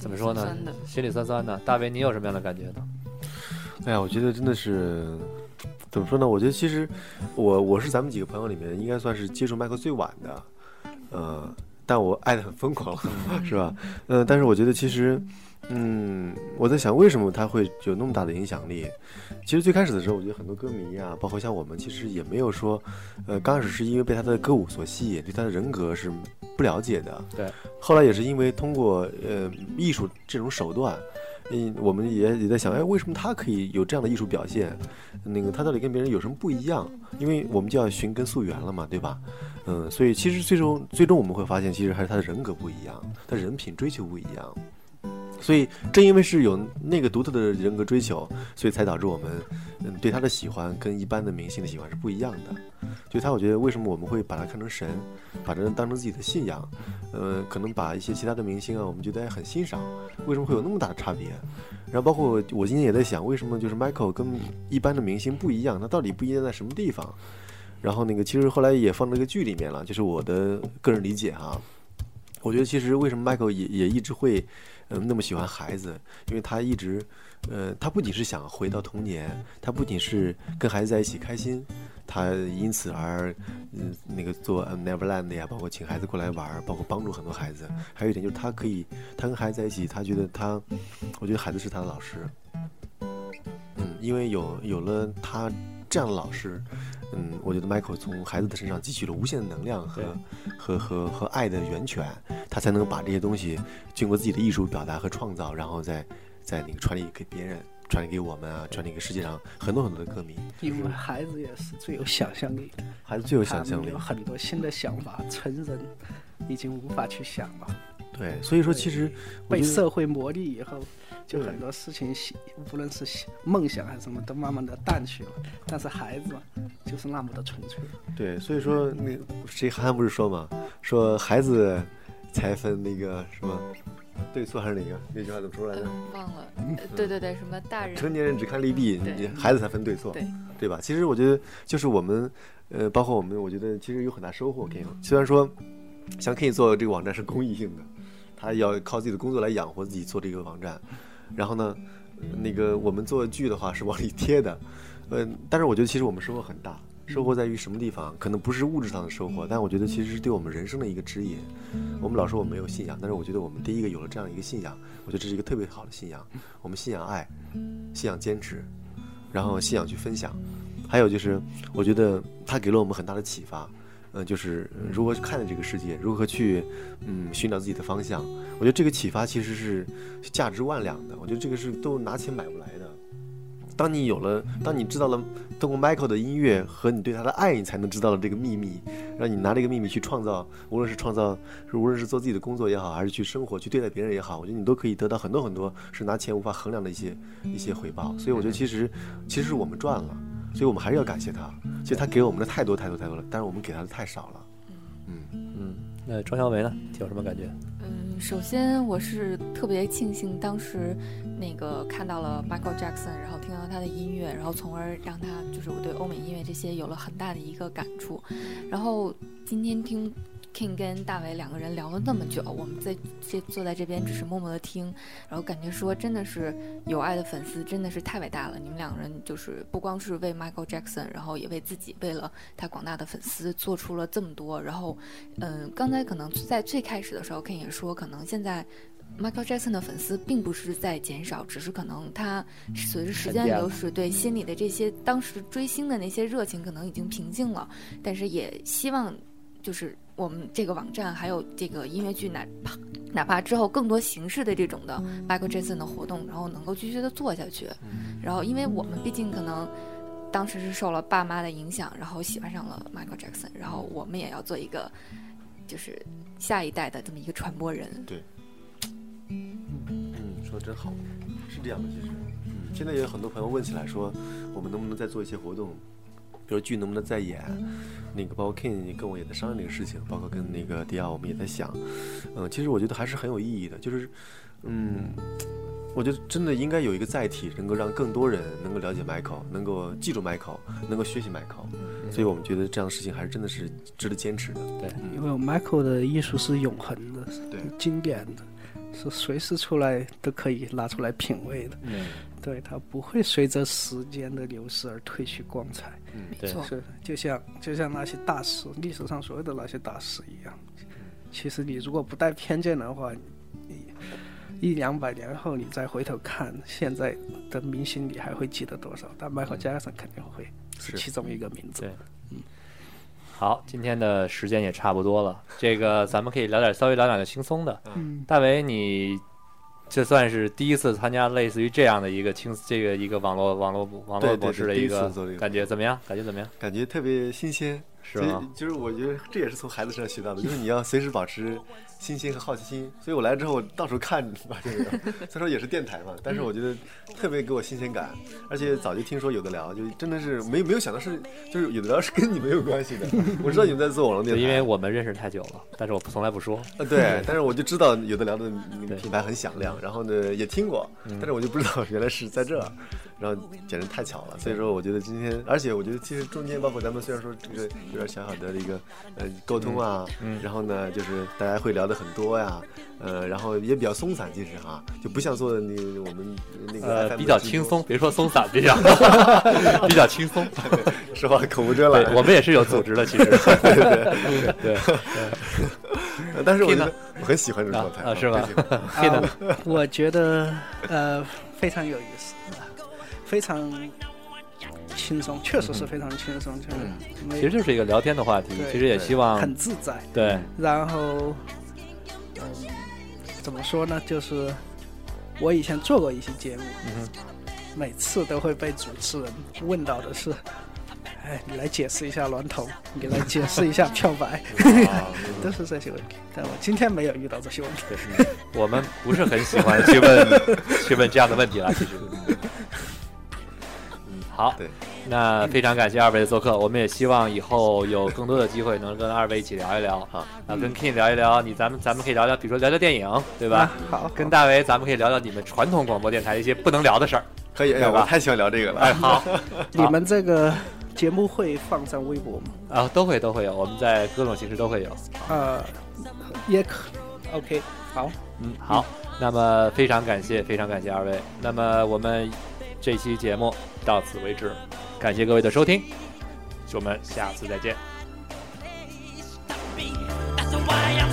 怎么说呢？心里酸酸的。大为，你有什么样的感觉呢？哎呀，我觉得真的是怎么说呢？我觉得其实我我是咱们几个朋友里面应该算是接触麦克最晚的，呃，但我爱的很疯狂，是吧？呃，但是我觉得其实，嗯，我在想为什么他会有那么大的影响力？其实最开始的时候，我觉得很多歌迷啊，包括像我们，其实也没有说，呃，刚开始是因为被他的歌舞所吸引，对他的人格是不了解的。对。后来也是因为通过呃艺术这种手段。嗯，我们也也在想，哎，为什么他可以有这样的艺术表现？那个他到底跟别人有什么不一样？因为我们就要寻根溯源了嘛，对吧？嗯，所以其实最终最终我们会发现，其实还是他的人格不一样，他人品追求不一样。所以正因为是有那个独特的人格追求，所以才导致我们嗯对他的喜欢跟一般的明星的喜欢是不一样的。就他，我觉得为什么我们会把他看成神，把这当成自己的信仰？呃，可能把一些其他的明星啊，我们觉得很欣赏，为什么会有那么大的差别？然后包括我今天也在想，为什么就是 Michael 跟一般的明星不一样？他到底不一样在什么地方？然后那个其实后来也放这个剧里面了，就是我的个人理解哈。我觉得其实为什么 Michael 也也一直会嗯、那么喜欢孩子，因为他一直呃他不仅是想回到童年，他不仅是跟孩子在一起开心。他因此而，嗯，那个做 Neverland 呀，包括请孩子过来玩，包括帮助很多孩子。还有一点就是，他可以，他跟孩子在一起，他觉得他，我觉得孩子是他的老师。嗯，因为有有了他这样的老师，嗯，我觉得 Michael 从孩子的身上汲取了无限的能量和和和和爱的源泉，他才能把这些东西经过自己的艺术表达和创造，然后再再那个传递给别人。传递给我们啊，传递给世界上很多很多的歌迷。因为孩子也是最有想象力的，孩子最有想象力，有很多新的想法，成人已经无法去想了。对，所以说其实被社会磨砺以后，就很多事情喜，无论是喜梦想还是什么，都慢慢的淡去了。但是孩子嘛，就是那么的纯粹。对，所以说那谁韩寒不是说嘛，说孩子才分那个什么对错还是哪个？那句话怎么说来着？嗯，忘了。呃对对对，什么大人成年人只看利弊，你孩子才分对错，对对吧？其实我觉得就是我们，呃，包括我们，我觉得其实有很大收获。K，虽然说像 K 做这个网站是公益性的，他要靠自己的工作来养活自己做这个网站，然后呢，呃那个我们做剧的话是往里贴的，呃，但是我觉得其实我们收获很大。收获在于什么地方？可能不是物质上的收获，但我觉得其实是对我们人生的一个指引。我们老说我们没有信仰，但是我觉得我们第一个有了这样一个信仰，我觉得这是一个特别好的信仰。我们信仰爱，信仰坚持，然后信仰去分享，还有就是我觉得他给了我们很大的启发。嗯、就是呃如何去看待这个世界，如何去嗯寻找自己的方向。我觉得这个启发其实是价值万两的。我觉得这个是都拿钱买不来的。当你有了，当你知道了通过 Michael 的音乐和你对他的爱，你才能知道了这个秘密，让你拿这个秘密去创造，无论是创造，无论是做自己的工作也好，还是去生活、去对待别人也好，我觉得你都可以得到很多很多是拿钱无法衡量的一些一些回报。所以我觉得其实其实是我们赚了，所以我们还是要感谢他。其实他给我们的太多太多太多了，但是我们给他的太少了。嗯嗯，那庄小梅呢？有什么感觉？嗯，首先我是特别庆幸当时那个看到了 Michael Jackson，然后听到他的音乐，然后从而让他就是我对欧美音乐这些有了很大的一个感触。然后今天听 King 跟大伟两个人聊了那么久，我们在这坐在这边只是默默的听，然后感觉说真的是有爱的粉丝真的是太伟大了。你们两个人就是不光是为 Michael Jackson，然后也为自己，为了他广大的粉丝做出了这么多。然后，嗯，刚才可能在最开始的时候，King 也说，可能现在。Michael Jackson 的粉丝并不是在减少，只是可能他随着时间流逝，对心里的这些当时追星的那些热情可能已经平静了，但是也希望就是我们这个网站还有这个音乐剧，哪怕哪怕之后更多形式的这种的 Michael Jackson 的活动，然后能够继续的做下去。然后，因为我们毕竟可能当时是受了爸妈的影响，然后喜欢上了 Michael Jackson，然后我们也要做一个就是下一代的这么一个传播人。对嗯，说的真好，是这样的，其实，嗯，现在也有很多朋友问起来说，我们能不能再做一些活动，比如剧能不能再演，那个包括 King 跟我也在商量这个事情，包括跟那个迪奥我们也在想，嗯，其实我觉得还是很有意义的，就是，嗯，我觉得真的应该有一个载体，能够让更多人能够了解 Michael，能够记住 Michael，能够学习 Michael，所以我们觉得这样的事情还是真的是值得坚持的。对，因为 Michael 的艺术是永恒的，对。经典的，是随时出来都可以拿出来品味的。嗯，对，它不会随着时间的流逝而褪去光彩。对没错，是，就像就像那些大师，历史上所有的那些大师一样。其实你如果不带偏见的话，你一两百年后你再回头看现在的明星，你还会记得多少？但迈克尔·杰克逊肯定会是是其中一个名字。对好，今天的时间也差不多了，这个咱们可以聊点稍微聊点轻松的。嗯，大伟，你这算是第一次参加类似于这样的一个轻这个一个网络网络网络模式的一个感觉怎么样？感觉怎么样？感觉特别新鲜，是吗？就是我觉得这也是从孩子身上学到的，就是你要随时保持新鲜和好奇心。所以我来之后，我到处看吧这个，虽然说也是电台嘛，但是我觉得特别给我新鲜感。而且早就听说有的聊，就真的是没没有想到是，就是有的聊是跟你们有关系的。我知道你们在做网络电台，因为我们认识太久了，但是我从来不说。呃对，但是我就知道有的聊的那个品牌很响亮，然后呢也听过，嗯但是我就不知道原来是在这儿，然后简直太巧了。所以说，我觉得今天，而且我觉得其实中间包括咱们虽然说这个有点小小的一个呃沟通啊，嗯然后呢就是大家会聊的很多呀，呃，然后也比较松散，其实哈，就不像做的那我们那个呃，比较轻松，，别说松散，比较 比较轻松。说话口无遮拦，。我们也是有组织的，其实。对 对对。但是我觉得我很喜欢这种状态啊啊是吧？我觉得呃非常有意思，非常轻松，确实是非常轻松，就是其实就是一个聊天的话题，其实也希望很自在。对然后，嗯，怎么说呢？就是我以前做过一些节目，嗯每次都会被主持人问到的是：“ 哎，你来解释一下娈童，你来解释一下漂白，都是这些问题。但我今天没有遇到这些问题。我们不是很喜欢去问去问这样的问题了，其实。嗯，好对，那非常感谢二位的做客，我们也希望以后有更多的机会能跟二位一起聊一聊好啊，跟 King 聊一聊，你咱们咱们可以聊聊，比如说聊聊电影，对吧？啊好，跟大为咱们可以聊聊你们传统广播电台一些不能聊的事儿。可以，哎呀，我太喜欢聊这个了。哎，好 你们这个节目会放上微博吗？啊，都会都会有，我们在各种形式都会有。呃，也可。OK，好，嗯，好，那么非常感谢，非常感谢二位。那么我们这期节目到此为止，感谢各位的收听，我们下次再见。That's why I'm